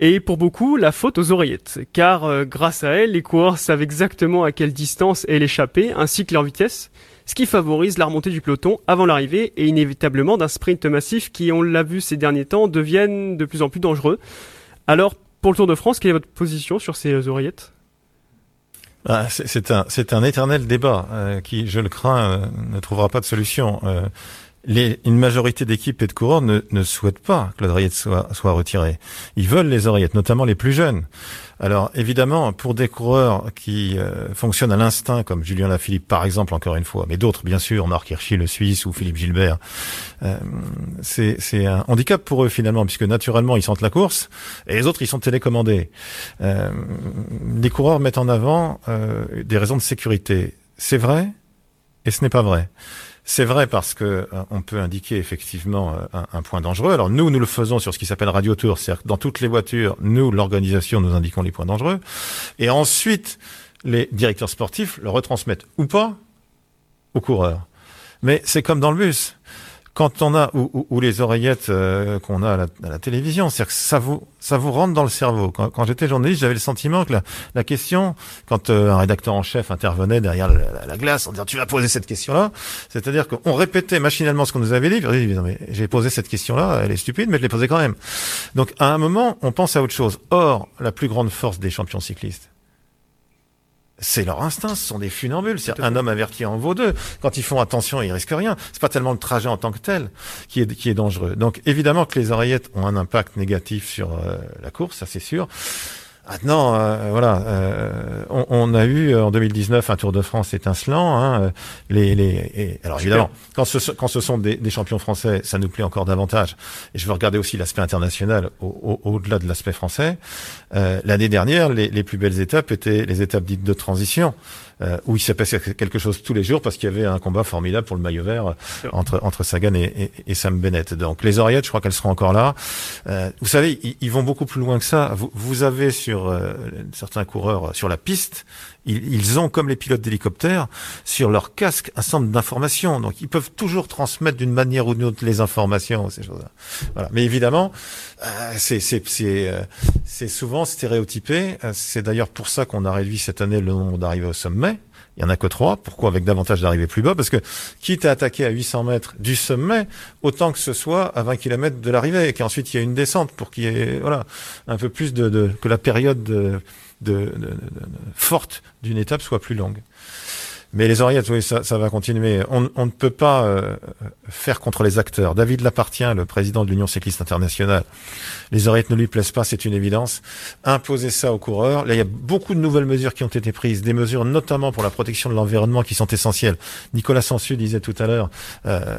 Et pour beaucoup, la faute aux oreillettes, car euh, grâce à elles, les coureurs savent exactement à quelle distance est l'échappée, ainsi que leur vitesse, ce qui favorise la remontée du peloton avant l'arrivée et inévitablement d'un sprint massif qui, on l'a vu ces derniers temps, deviennent de plus en plus dangereux. Alors, pour le Tour de France, quelle est votre position sur ces euh, oreillettes? Ah, c'est un, éternel débat euh, qui, je le crains, ne trouvera pas de solution. Les, une majorité d'équipes et de coureurs ne, ne souhaitent pas que l'oreillette soit, soit retirée. Ils veulent les oreillettes, notamment les plus jeunes. Alors évidemment, pour des coureurs qui euh, fonctionnent à l'instinct, comme Julien Lafilippe par exemple, encore une fois, mais d'autres bien sûr, Marc Hirschi le Suisse ou Philippe Gilbert, euh, c'est c'est un handicap pour eux finalement, puisque naturellement ils sentent la course et les autres ils sont télécommandés. Euh, les coureurs mettent en avant euh, des raisons de sécurité. C'est vrai et ce n'est pas vrai. C'est vrai parce que euh, on peut indiquer effectivement euh, un, un point dangereux. Alors nous, nous le faisons sur ce qui s'appelle Radio Tour, c'est-à-dire dans toutes les voitures, nous, l'organisation, nous indiquons les points dangereux. Et ensuite, les directeurs sportifs le retransmettent ou pas aux coureurs. Mais c'est comme dans le bus. Quand on a ou, ou- ou les oreillettes euh, qu'on a à la, à la télévision, c'est-à-dire que ça vous ça vous rentre dans le cerveau. Quand, quand j'étais journaliste, j'avais le sentiment que la, la question, quand euh, un rédacteur en chef intervenait derrière la, la- la glace en disant tu vas poser cette question-là, c'est-à-dire qu'on répétait machinalement ce qu'on nous avait dit. puis non, mais j'ai posé cette question-là, elle est stupide, mais je l'ai posée quand même. Donc à un moment, on pense à autre chose. Or, la plus grande force des champions cyclistes, c'est leur instinct, ce sont des funambules. C'est un homme averti en vaut deux. Quand ils font attention, ils risquent rien. C'est pas tellement le trajet en tant que tel qui est, qui est dangereux. Donc évidemment que les oreillettes ont un impact négatif sur euh, la course, ça c'est sûr. Maintenant, euh, voilà, euh, on, on a eu euh, en 2019 un Tour de France étincelant. Hein, euh, les, les, et- alors évidemment, quand ce, quand ce sont des, des champions français, ça nous plaît encore davantage. Et je veux regarder aussi l'aspect international au- au- au-delà de l'aspect français. Euh, L'année dernière, les, les plus belles étapes étaient les étapes dites de transition, euh, où il s'est passé quelque chose tous les jours parce qu'il y avait un combat formidable pour le maillot vert euh, entre, entre Sagan et, et, et Sam Bennett. Donc les oreillettes, je crois qu'elles seront encore là. Euh, vous savez, ils, ils vont beaucoup plus loin que ça. Vous, vous avez sur euh, certains coureurs sur la piste, ils, ils ont, comme les pilotes d'hélicoptères, sur leur casque un centre d'information. Donc ils peuvent toujours transmettre d'une manière ou d'une autre les informations, ces choses-là. Voilà. Mais évidemment, euh, c'est euh, souvent stéréotypé. Euh, C'est d'ailleurs pour ça qu'on a réduit cette année le nombre d'arrivées au sommet. Il y en a que trois. Pourquoi? Avec davantage d'arrivées plus bas Parce que quitte à attaquer à 800 mètres du sommet, autant que ce soit à 20 km de l'arrivée et qu'ensuite il y ait une descente pour qu'il y ait voilà un peu plus de, de que la période de, forte d'une étape soit plus longue. Mais les oreillettes, oui, ça, ça va continuer. On, on ne peut pas euh, faire contre les acteurs. David Lapartien, le président de l'Union cycliste internationale, les oreillettes ne lui plaisent pas, c'est une évidence. Imposer ça aux coureurs. Là, il y a beaucoup de nouvelles mesures qui ont été prises, des mesures notamment pour la protection de l'environnement qui sont essentielles. Nicolas Sansu disait tout à l'heure, euh,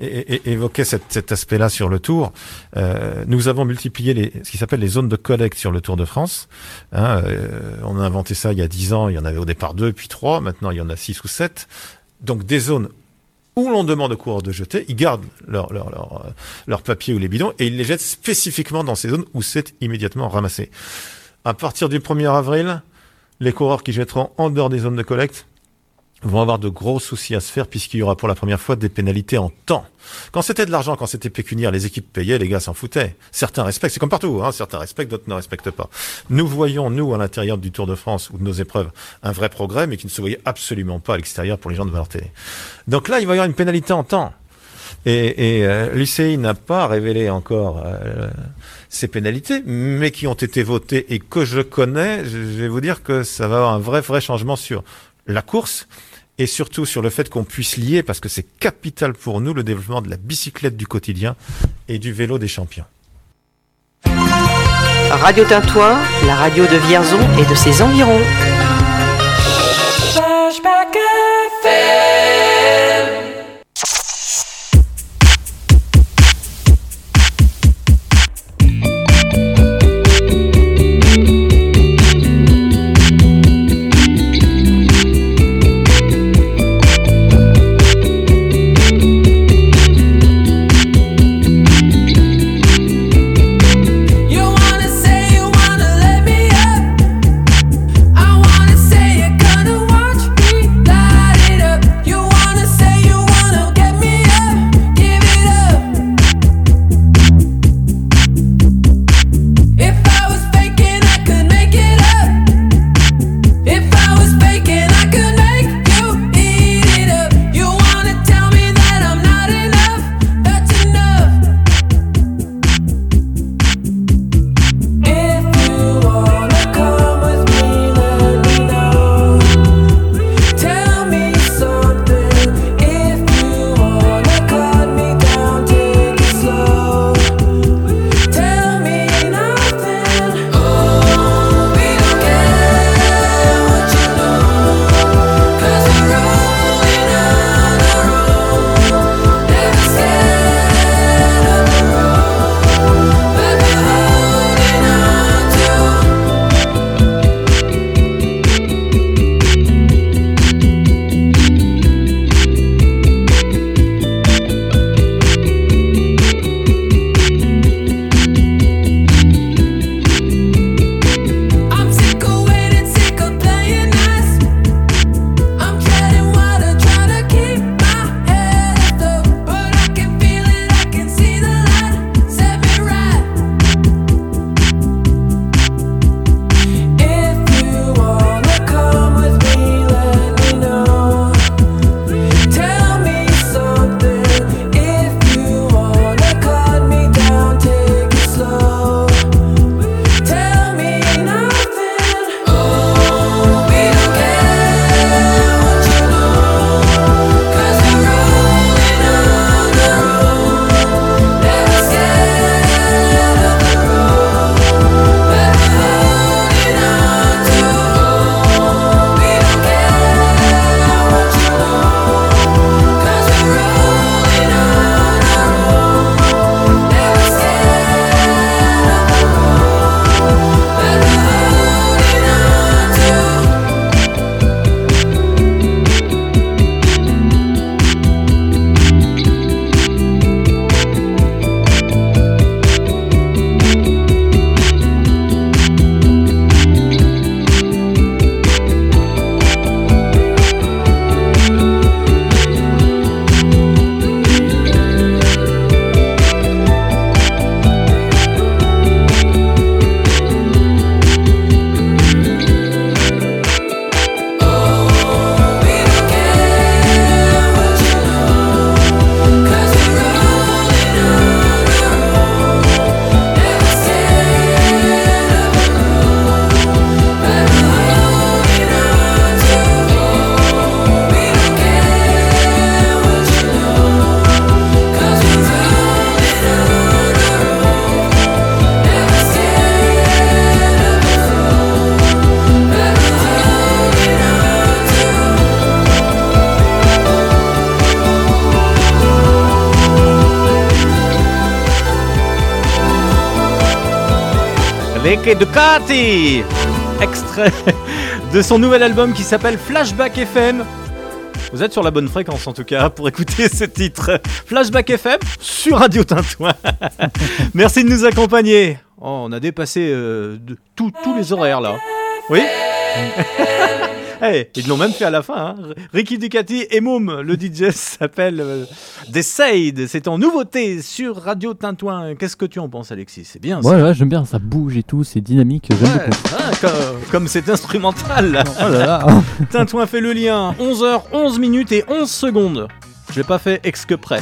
et, évoquait cet, cet aspect-là sur le Tour. Euh, nous avons multiplié les, ce qui s'appelle les zones de collecte sur le Tour de France. Hein, euh, on a inventé ça il y a dix ans. Il y en avait au départ deux, puis trois. Maintenant, il y en a six ou sept. Donc des zones où l'on demande aux coureurs de jeter, ils gardent euh, leur papier ou les bidons et ils les jettent spécifiquement dans ces zones où c'est immédiatement ramassé. À partir du 1er avril, les coureurs qui jetteront en dehors des zones de collecte vont avoir de gros soucis à se faire puisqu'il y aura pour la première fois des pénalités en temps. Quand c'était de l'argent, quand c'était pécuniaire, les équipes payaient, les gars s'en foutaient. Certains respectent, c'est comme partout, hein, certains respectent, d'autres ne respectent pas. Nous voyons, nous, à l'intérieur du Tour de France ou de nos épreuves, un vrai progrès, mais qui ne se voyait absolument pas à l'extérieur pour les gens devant leur télé. Donc là, il va y avoir une pénalité en temps. Et, et euh, l'UCI n'a pas révélé encore euh, ces pénalités, mais qui ont été votées et que je connais, je vais vous dire que ça va avoir un vrai, vrai changement sur la course et surtout sur le fait qu'on puisse lier, parce que c'est capital pour nous, le développement de la bicyclette du quotidien et du vélo des champions. Radio Tintoin, la radio de Vierzon et de ses environs. Avec Ducati Extrait de son nouvel album qui s'appelle Flashback FM. Vous êtes sur la bonne fréquence en tout cas pour écouter ce titre Flashback FM sur Radio Tintouin. Merci de nous accompagner. Oh, on a dépassé euh, tous les horaires là. Oui Eh, Ils l'ont même fait à la fin. hein. Ricky Ducati et Moum, le DJ s'appelle euh, Decide. C'est en nouveauté sur Radio Tintouin. Qu'est-ce que tu en penses, Alexis? C'est bien ça. Ouais, ouais, j'aime bien, ça bouge et tout, c'est dynamique, j'aime Ouais, beaucoup. hein, comme, comme c'est instrumental. Oh là là. Tintouin fait le lien. 11h, 11 minutes et 11 secondes. Je l'ai pas fait exprès.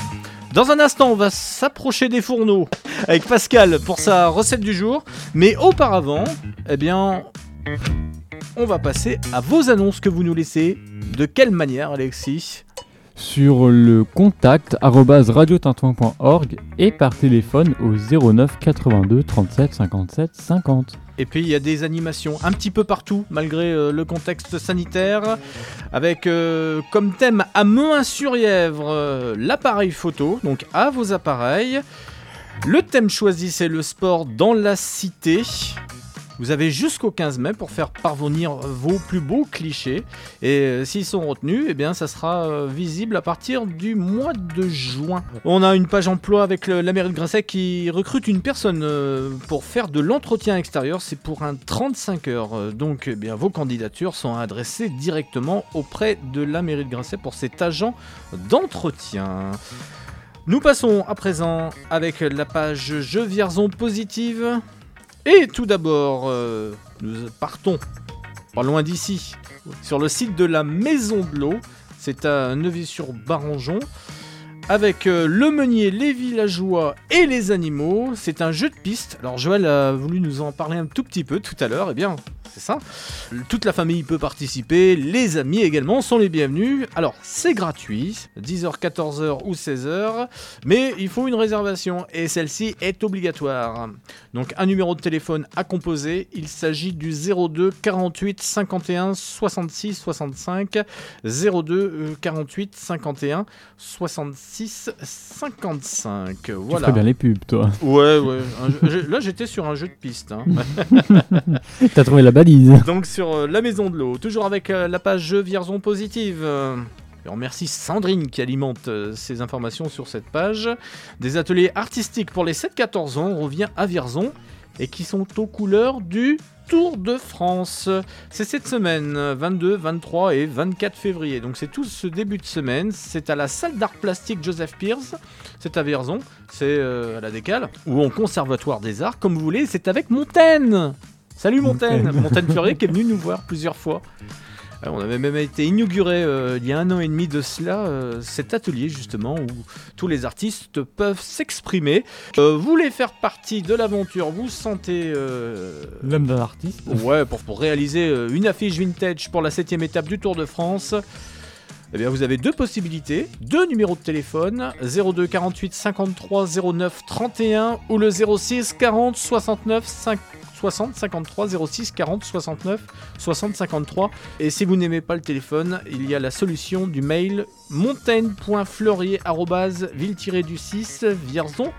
Dans un instant, on va s'approcher des fourneaux avec Pascal pour sa recette du jour. Mais auparavant, eh bien, on va passer à vos annonces que vous nous laissez. De quelle manière, Alexis Sur le contact arobase radiotintouin.org et par téléphone au 09 82 37 57 50. Et puis il y a des animations un petit peu partout, malgré euh, le contexte sanitaire, avec euh, comme thème à Mont-sur-Yèvre euh, l'appareil photo, donc à vos appareils. Le thème choisi c'est le sport dans la cité. Vous avez jusqu'au 15 mai pour faire parvenir vos plus beaux clichés. Et euh, s'ils sont retenus, eh bien, ça sera euh, visible à partir du mois de juin. On a une page emploi avec la mairie de Grasset qui recrute une personne euh, pour faire de l'entretien extérieur. C'est pour un 35 heures. Donc, eh bien, vos candidatures sont adressées directement auprès de la mairie de Grasset pour cet agent d'entretien. Nous passons à présent avec la page Jeux Vierzon Positive. Et tout d'abord, euh, nous partons, pas loin d'ici, sur le site de la Maison de l'eau. C'est à Neuvy-sur-Barangeon. Avec euh, le meunier, les villageois et les animaux. C'est un jeu de piste. Alors Joël a voulu nous en parler un tout petit peu tout à l'heure. Eh bien, c'est ça. Toute la famille peut participer, les amis également sont les bienvenus. Alors, c'est gratuit, 10h, 14h ou 16h, mais il faut une réservation et celle-ci est obligatoire. Donc, un numéro de téléphone à composer, il s'agit du 02 48 51 66 65, 02 euh, 48 51 66 55. Tu Voilà. ferais bien les pubs, toi. Ouais, ouais. Un Là, j'étais sur un jeu de piste. hein. T'as trouvé la Donc sur euh, la maison de l'eau, toujours avec euh, la page jeux Vierzon Positive. et on remercie Sandrine qui alimente euh, ces informations sur cette page. Des ateliers artistiques pour les 7-14 ans, revient à Vierzon et qui sont aux couleurs du Tour de France. C'est cette semaine, euh, 22, 23 et 24 février. Donc c'est tout ce début de semaine. C'est à la salle d'art plastique Joseph Pierce. C'est à Vierzon. C'est à la Décale. Ou au Conservatoire des Arts, comme vous voulez. C'est avec Montaigne. Salut Montaigne. Montaigne. Fleury qui est venu nous voir plusieurs fois. Euh, On avait même été inauguré euh, il y a un an et demi de cela, euh, cet atelier justement où tous les artistes peuvent s'exprimer. Euh, vous voulez faire partie de l'aventure, vous sentez... L'homme d'un artiste. Ouais, pour, pour réaliser une affiche vintage pour la septième étape du Tour de France. Eh bien, vous avez deux possibilités, deux numéros de téléphone, 02 48 53 09 31 ou le 06 40 69 5 60 53 06 40 69 60 53. Et si vous n'aimez pas le téléphone, il y a la solution du mail montaigne.fleurier-ville-du-6 vierzon.fr.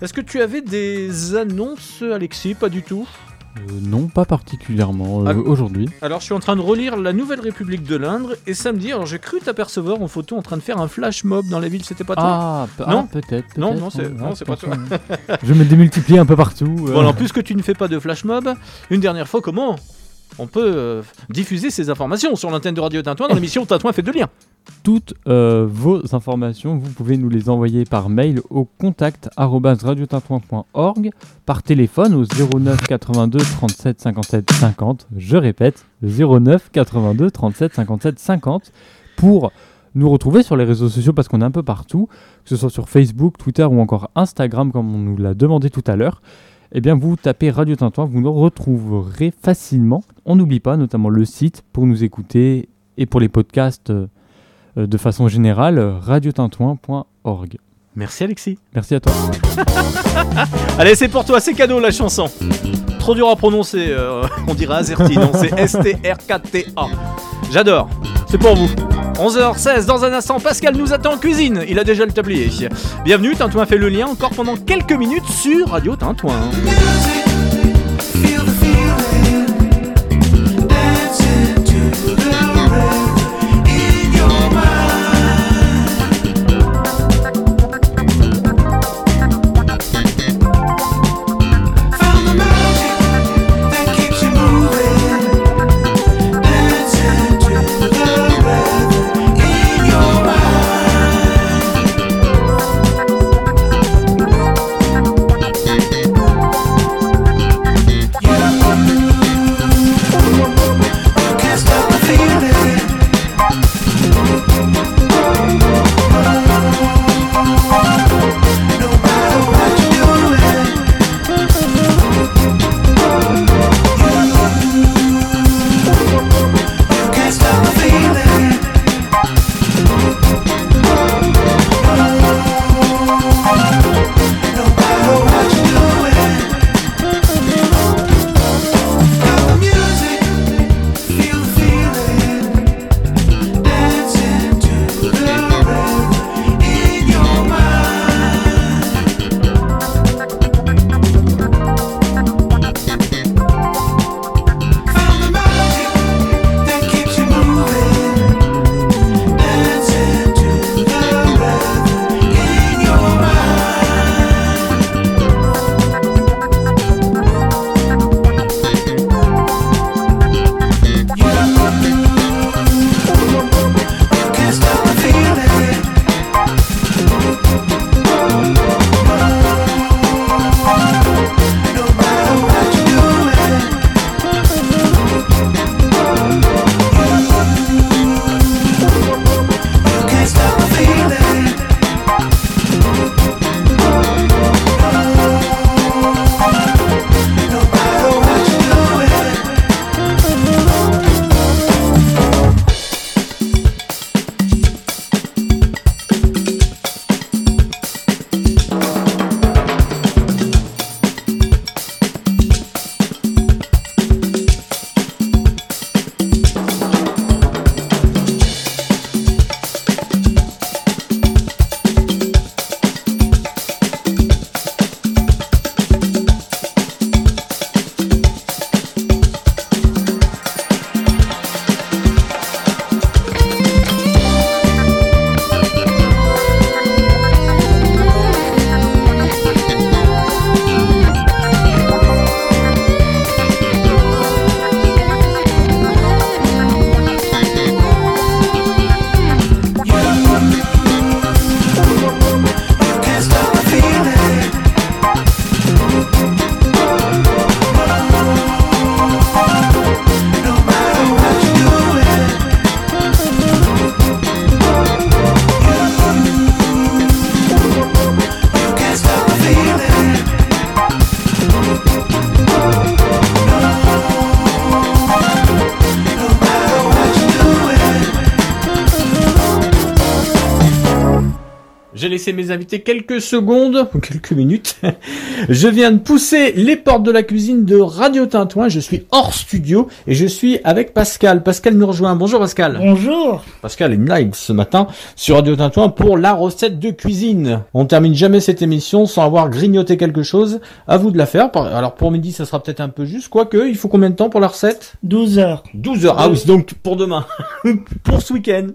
Est-ce que tu avais des annonces, Alexis? Pas du tout Euh, non, pas particulièrement euh, Ah. aujourd'hui. alors je suis en train de relire La Nouvelle République de l'Indre et samedi, alors j'ai cru t'apercevoir en photo en train de faire un flash mob dans la ville, c'était pas toi Ah, Non ah, peut-être. Non, peut-être, non, c'est non, c'est pas toi. Je vais me démultiplier un peu partout. euh. Bon alors puisque tu ne fais pas de flash mob, une dernière fois comment on peut euh, diffuser ces informations sur l'antenne de Radio Tintouin dans l'émission Tintouin fait de lien Toutes euh, vos informations, vous pouvez nous les envoyer par mail au contact radiotintouin.org, par téléphone au 09 82 37 57 50. Je répète, 09 82 37 57 50 pour nous retrouver sur les réseaux sociaux parce qu'on est un peu partout, que ce soit sur Facebook, Twitter ou encore Instagram comme on nous l'a demandé tout à l'heure. Eh bien, vous tapez Radio Tintouin, vous nous retrouverez facilement. On n'oublie pas notamment le site pour nous écouter et pour les podcasts euh, de façon générale, radiotintouin.org. Merci Alexis. Merci à toi. Allez c'est pour toi, c'est cadeau la chanson Trop dur à prononcer, euh, on dirait Azerty, non c'est S-T-R-K-T-A J'adore, c'est pour vous 11h16, dans un instant, Pascal nous attend en cuisine, il a déjà le tablier. Bienvenue, Tintouin fait le lien encore pendant quelques minutes sur Radio Tintouin. J'ai laissé mes invités quelques secondes, ou quelques minutes. Je viens de pousser les portes de la cuisine de Radio Tintouin. Je suis hors studio et je suis avec Pascal. Pascal nous rejoint. Bonjour Pascal. Bonjour. Pascal est live ce matin sur Radio Tintouin pour la recette de cuisine. On termine jamais cette émission sans avoir grignoté quelque chose. À vous de la faire. Alors pour midi, ça sera peut-être un peu juste. Quoique, il faut combien de temps pour la recette? 12 heures. 12 heures. Ah oui, donc pour demain. pour ce week-end.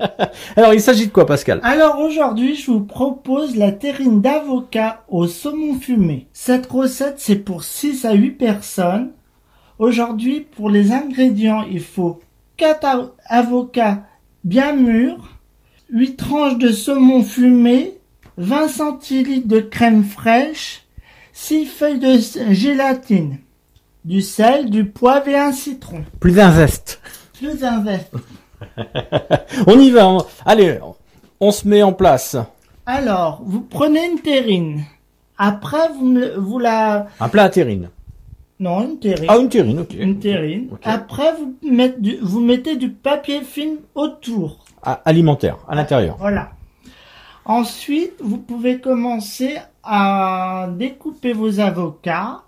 Alors il s'agit de quoi Pascal? Alors aujourd'hui, je vous propose la terrine d'avocat au saumon fumé. Cette recette, c'est pour 6 à 8 personnes. Aujourd'hui, pour les ingrédients, il faut 4 a- avocats bien mûrs, 8 tranches de saumon fumé, 20 centilitres de crème fraîche, 6 feuilles de gélatine, du sel, du poivre et un citron. Plus un zeste. Plus un zeste. On y va. on- Allez, on se met en place. Alors, vous prenez une terrine. Après, vous, me- vous la... Un plat à terrine. Non, une terrine. Ah, une terrine, ok. Une terrine. Après, vous, mettez du, vous mettez du papier film autour. Ah, alimentaire, à l'intérieur. Voilà. Ensuite, vous pouvez commencer à découper vos avocats,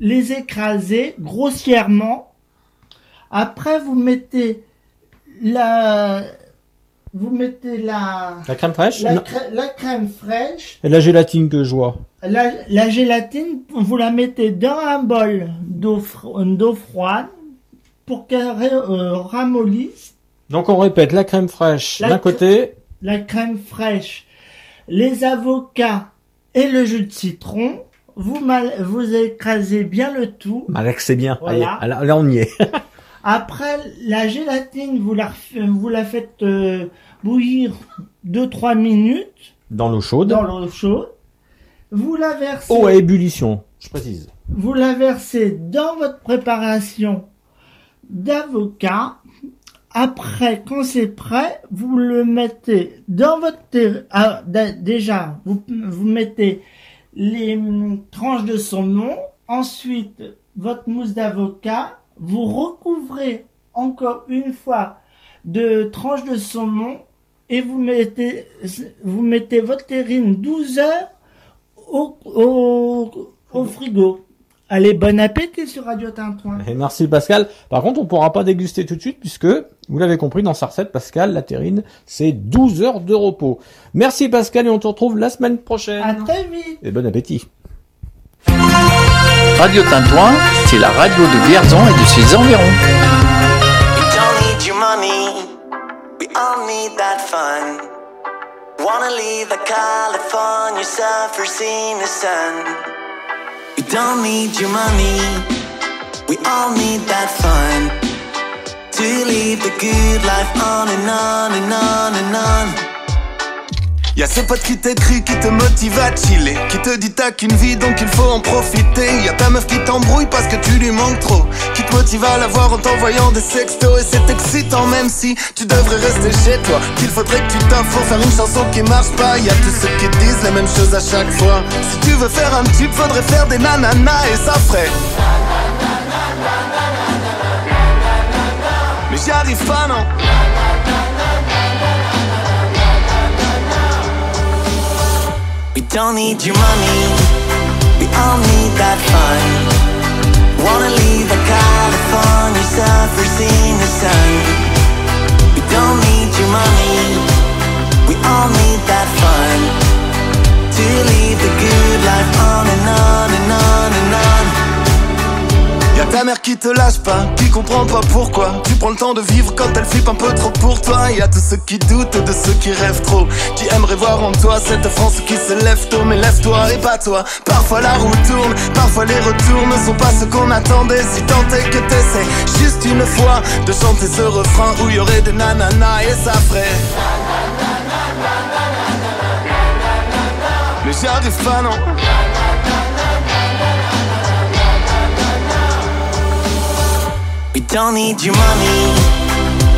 les écraser grossièrement. Après, vous mettez la, vous mettez la, La crème fraîche la, crème fraîche, Et la gélatine que je vois. la, la gélatine, vous la mettez dans un bol d'eau fro- d'eau froide pour qu'elle euh, ramollisse. Donc on répète, la crème fraîche d'un cr- côté, la crème fraîche, les avocats et le jus de citron. Vous, mal, vous écrasez bien le tout. Malek c'est bien. Voilà. Allez, là, là, on y est. Après, la gélatine, vous la, vous la faites euh, bouillir 2-3 minutes Dans l'eau chaude. dans l'eau chaude. Vous la versez, Eau à ébullition, je précise. vous la versez dans votre préparation d'avocat. Après, quand c'est prêt, vous le mettez dans votre. Ah, déjà, vous, vous mettez les hum, tranches de saumon. Ensuite, votre mousse d'avocat. Vous recouvrez encore une fois de tranches de saumon et vous mettez, vous mettez votre terrine 12 heures au, au, au frigo. Allez, bon appétit sur Radio Tintouin. Et merci Pascal. Par contre, on pourra pas déguster tout de suite puisque, vous l'avez compris dans sa recette, Pascal, la terrine, c'est 12 heures de repos. Merci Pascal et on te retrouve la semaine prochaine. À très vite. Et bon appétit. Radio Tintouin, c'est la radio de Vierzon et de ses environs. We don't need your money, we all need that fun. To the good life on and on and on and on. Y'a ce pote qui t'écrit, qui te motive à chiller Qui te dit t'as qu'une vie donc il faut en profiter. Y'a ta meuf qui t'embrouille parce que tu lui manques trop Qui te motive à la voir en t'envoyant des sextos Et c'est excitant même si tu devrais rester chez toi. Qu'il faudrait que tu t'offres pour faire une chanson qui marche pas. Y'a tous ceux qui disent les mêmes choses à chaque fois. Si tu veux faire un tube faudrait faire des nananas et ça ferait. Mais j'y arrive pas non don't need your money, we all need that fun. Wanna leave like California, suffer, seeing the sun. We don't need your money, we all need that fun. To leave the good life on and on and on and on. Y'a ta mère qui te lâche pas, qui comprend pas pourquoi. Tu prends le temps de vivre quand elle flippe un peu trop pour toi. Y'a tous ceux qui doutent de ceux qui rêvent trop Qui aimeraient voir en toi cette France qui se lève tôt. Mais lève-toi et pas toi Parfois la roue tourne, parfois les retours ne sont pas ce qu'on attendait. Si tant est que t'essaies juste une fois De chanter ce refrain où y aurait des nananas et ça ferait. Mais j'y arrive pas non don't need your money,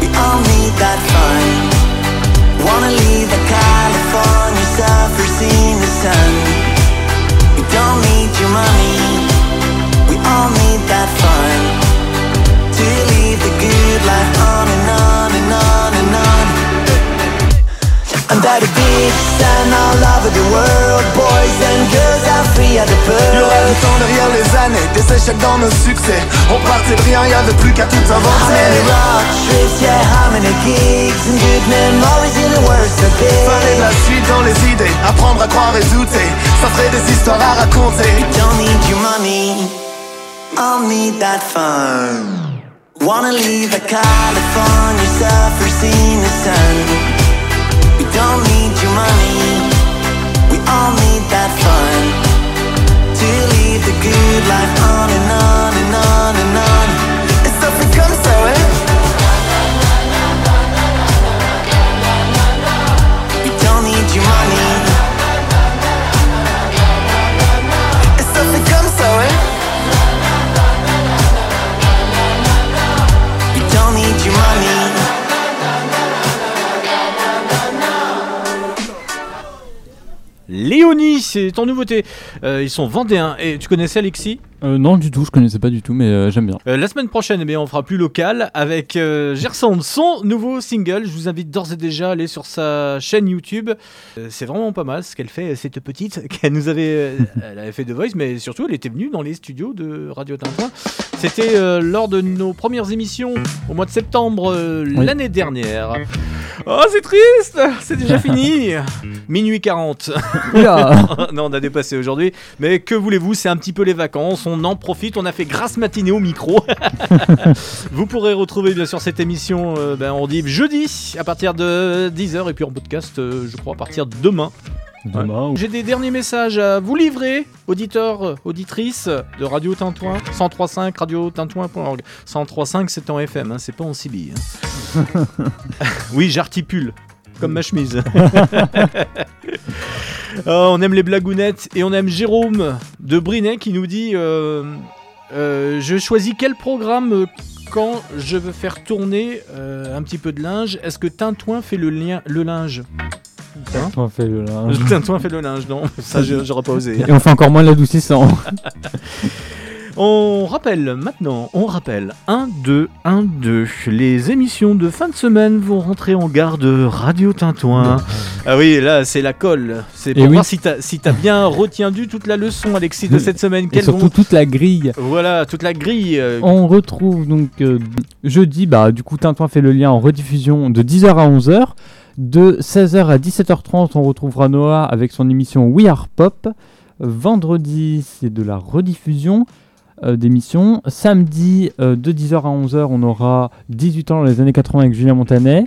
we all need that fun. Wanna leave like California, suffer, seeing the sun. We don't need your money, we all need that fun. To leave the good life on and on and on and on. Un that a beach and all over the world, boys and girls are free at the pearl. du temps derrière les années, des échecs dans nos succès. On partait de rien, y avait plus qu'à tout How many inventer. road trips, yeah, how many gigs and good memories in the worst of Fallait de la suite dans les idées, apprendre à croire et douter. Ça ferait des histoires à raconter. Don't need your money, I'll need that fun. Wanna leave a California surfers in the sun. We don't need your money, we all need that fun. To live the good life on and on c'est en nouveauté. Euh, ils sont vendéens. Et tu connaissais Alexis? Euh, non, du tout, je connaissais pas du tout, mais euh, j'aime bien. Euh, la semaine prochaine, eh bien, on fera plus local avec Gerson, son nouveau single. Je vous invite d'ores et déjà à aller sur sa chaîne YouTube. C'est vraiment pas mal ce qu'elle fait, cette petite. qu'elle nous avait, elle avait fait The Voice, mais surtout, elle était venue dans les studios de Radio Tintin. C'était lors de nos premières émissions au mois de septembre Oui. l'année dernière. Oh, c'est triste C'est déjà fini Minuit 40. Oula. non, on a dépassé aujourd'hui. Mais que voulez-vous, c'est un petit peu les vacances. On en profite. On a fait grasse matinée au micro. Vous pourrez retrouver bien sûr cette émission, euh, ben, on dit jeudi à partir de 10h et puis en podcast, euh, je crois, à partir de demain. Demain, ou- J'ai des derniers messages à vous livrer, auditeurs, auditrices de Radio Tintouin, 1035 radiotintouin.org. 1035 c'est en FM, hein, c'est pas en CB. hein. oui, j'articule, comme ma chemise. Oh, on aime les blagounettes et on aime Jérôme de Brinet qui nous dit euh, euh, Je choisis quel programme quand je veux faire tourner euh, un petit peu de linge. Est-ce que Tintouin fait le, lien, le linge? Hein On fait le linge. Tintouin fait le linge, non, ça je- j'aurais pas osé. Et on fait encore moins l'adoucissant. On rappelle maintenant, on rappelle 1, 2, 1, 2. Les émissions de fin de semaine vont rentrer en gare de Radio Tintouin. Ah oui, là c'est la colle. C'est Et pour oui. voir si t'as si bien retenu toute la leçon, Alexis, de cette semaine. Et surtout vont- toute la grille. Voilà, toute la grille. euh, On retrouve donc euh, jeudi, bah du coup Tintoin fait le lien en rediffusion de 10h à 11h. De 16h à 17h30, on retrouvera Noah avec son émission We Are Pop. Vendredi, c'est de la rediffusion euh, d'émissions. Samedi, euh, de 10h à 11h, on aura 18 ans dans les années 80 avec Julien Montanet.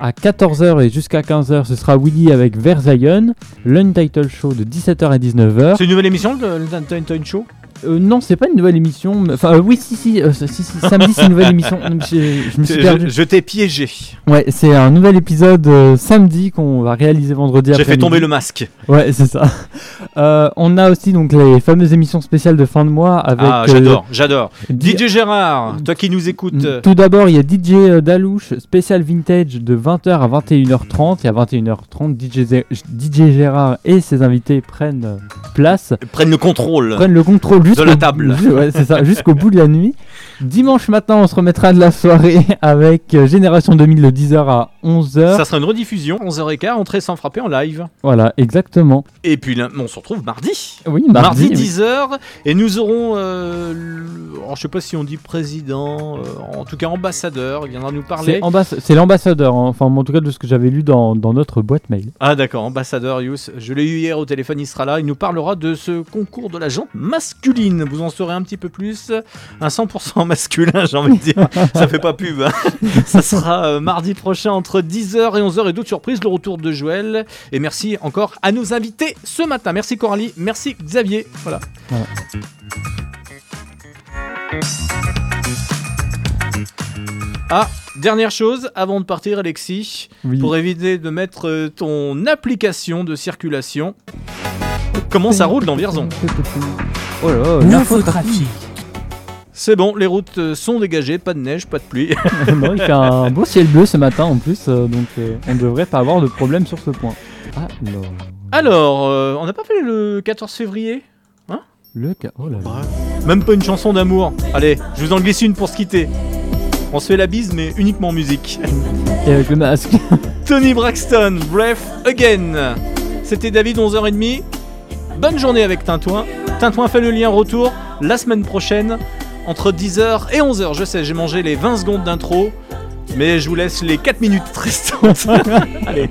À 14h et jusqu'à 15h, ce sera Willy avec Versailles. L'Untitled Show de 17h à 19h. C'est une nouvelle émission, le le Tintin Show? Euh, non, c'est pas une nouvelle émission. Enfin, euh, oui, si, si, euh, si, si, samedi, c'est une nouvelle émission. Je me suis perdu. je t'ai piégé. Ouais, c'est un nouvel épisode euh, samedi qu'on va réaliser vendredi J'ai fait tomber le masque. Ouais, c'est ça. On a aussi donc les fameuses émissions spéciales de fin de mois avec. ah, j'adore, j'adore. DJ Gérard, toi qui nous écoutes. Tout d'abord, il y a DJ Dalouche, spécial vintage de 20h à 21h30. Et à 21h30, DJ, Zé- DJ Gérard et ses invités prennent place. Prennent le contrôle. Prennent le contrôle de jusqu'au- la table. Ouais, c'est ça, jusqu'au bout de la nuit. Dimanche matin, on se remettra de la soirée avec euh, Génération 2000 de 10h à 11h. Ça sera une rediffusion, 11h15, entrée sans frapper en live. Voilà, exactement. Et puis là, on se retrouve mardi. Oui, mardi, oui. 10h. Et nous aurons, euh, le- alors, je sais pas si on dit président, euh, en tout cas ambassadeur, il viendra nous parler. C'est ambass- c'est l'ambassadeur, hein. enfin en tout cas de ce que j'avais lu dans, dans notre boîte mail. Ah d'accord, ambassadeur Yous. Je l'ai eu hier au téléphone, il sera là. Il nous parlera de ce concours de la jante masculine. Vous en saurez un petit peu plus. Un 100% masculin, j'ai envie de dire. Ça fait pas pub. hein. Ça sera euh, mardi prochain entre 10h et 11h et d'autres surprises. Le retour de Joël. Et merci encore à nos invités ce matin. Merci Coralie, merci Xavier. Voilà. Voilà. Ah, dernière chose, avant de partir, Alexis, Oui. pour éviter de mettre euh, ton application de circulation. Comment ça roule dans Vierzon? Oh là là, l'infotrafic. C'est bon, les routes euh, sont dégagées, pas de neige, pas de pluie. il fait un beau ciel bleu ce matin en plus, euh, donc euh, on ne devrait pas avoir de problème sur ce point. Alors, Alors on n'a pas fait le 14 février Hein? Le 14. Oh là là. Même pas une chanson d'amour. Allez, je vous en glisse une pour se quitter. On se fait la bise, mais uniquement en musique. Et avec le masque. Tony Braxton, Breath Again. C'était David, 11h30. Bonne journée avec Tintouin. Tintouin fait le lien retour la semaine prochaine entre 10h et 11h. Je sais, j'ai mangé les 20 secondes d'intro, mais je vous laisse les 4 minutes restantes. Allez.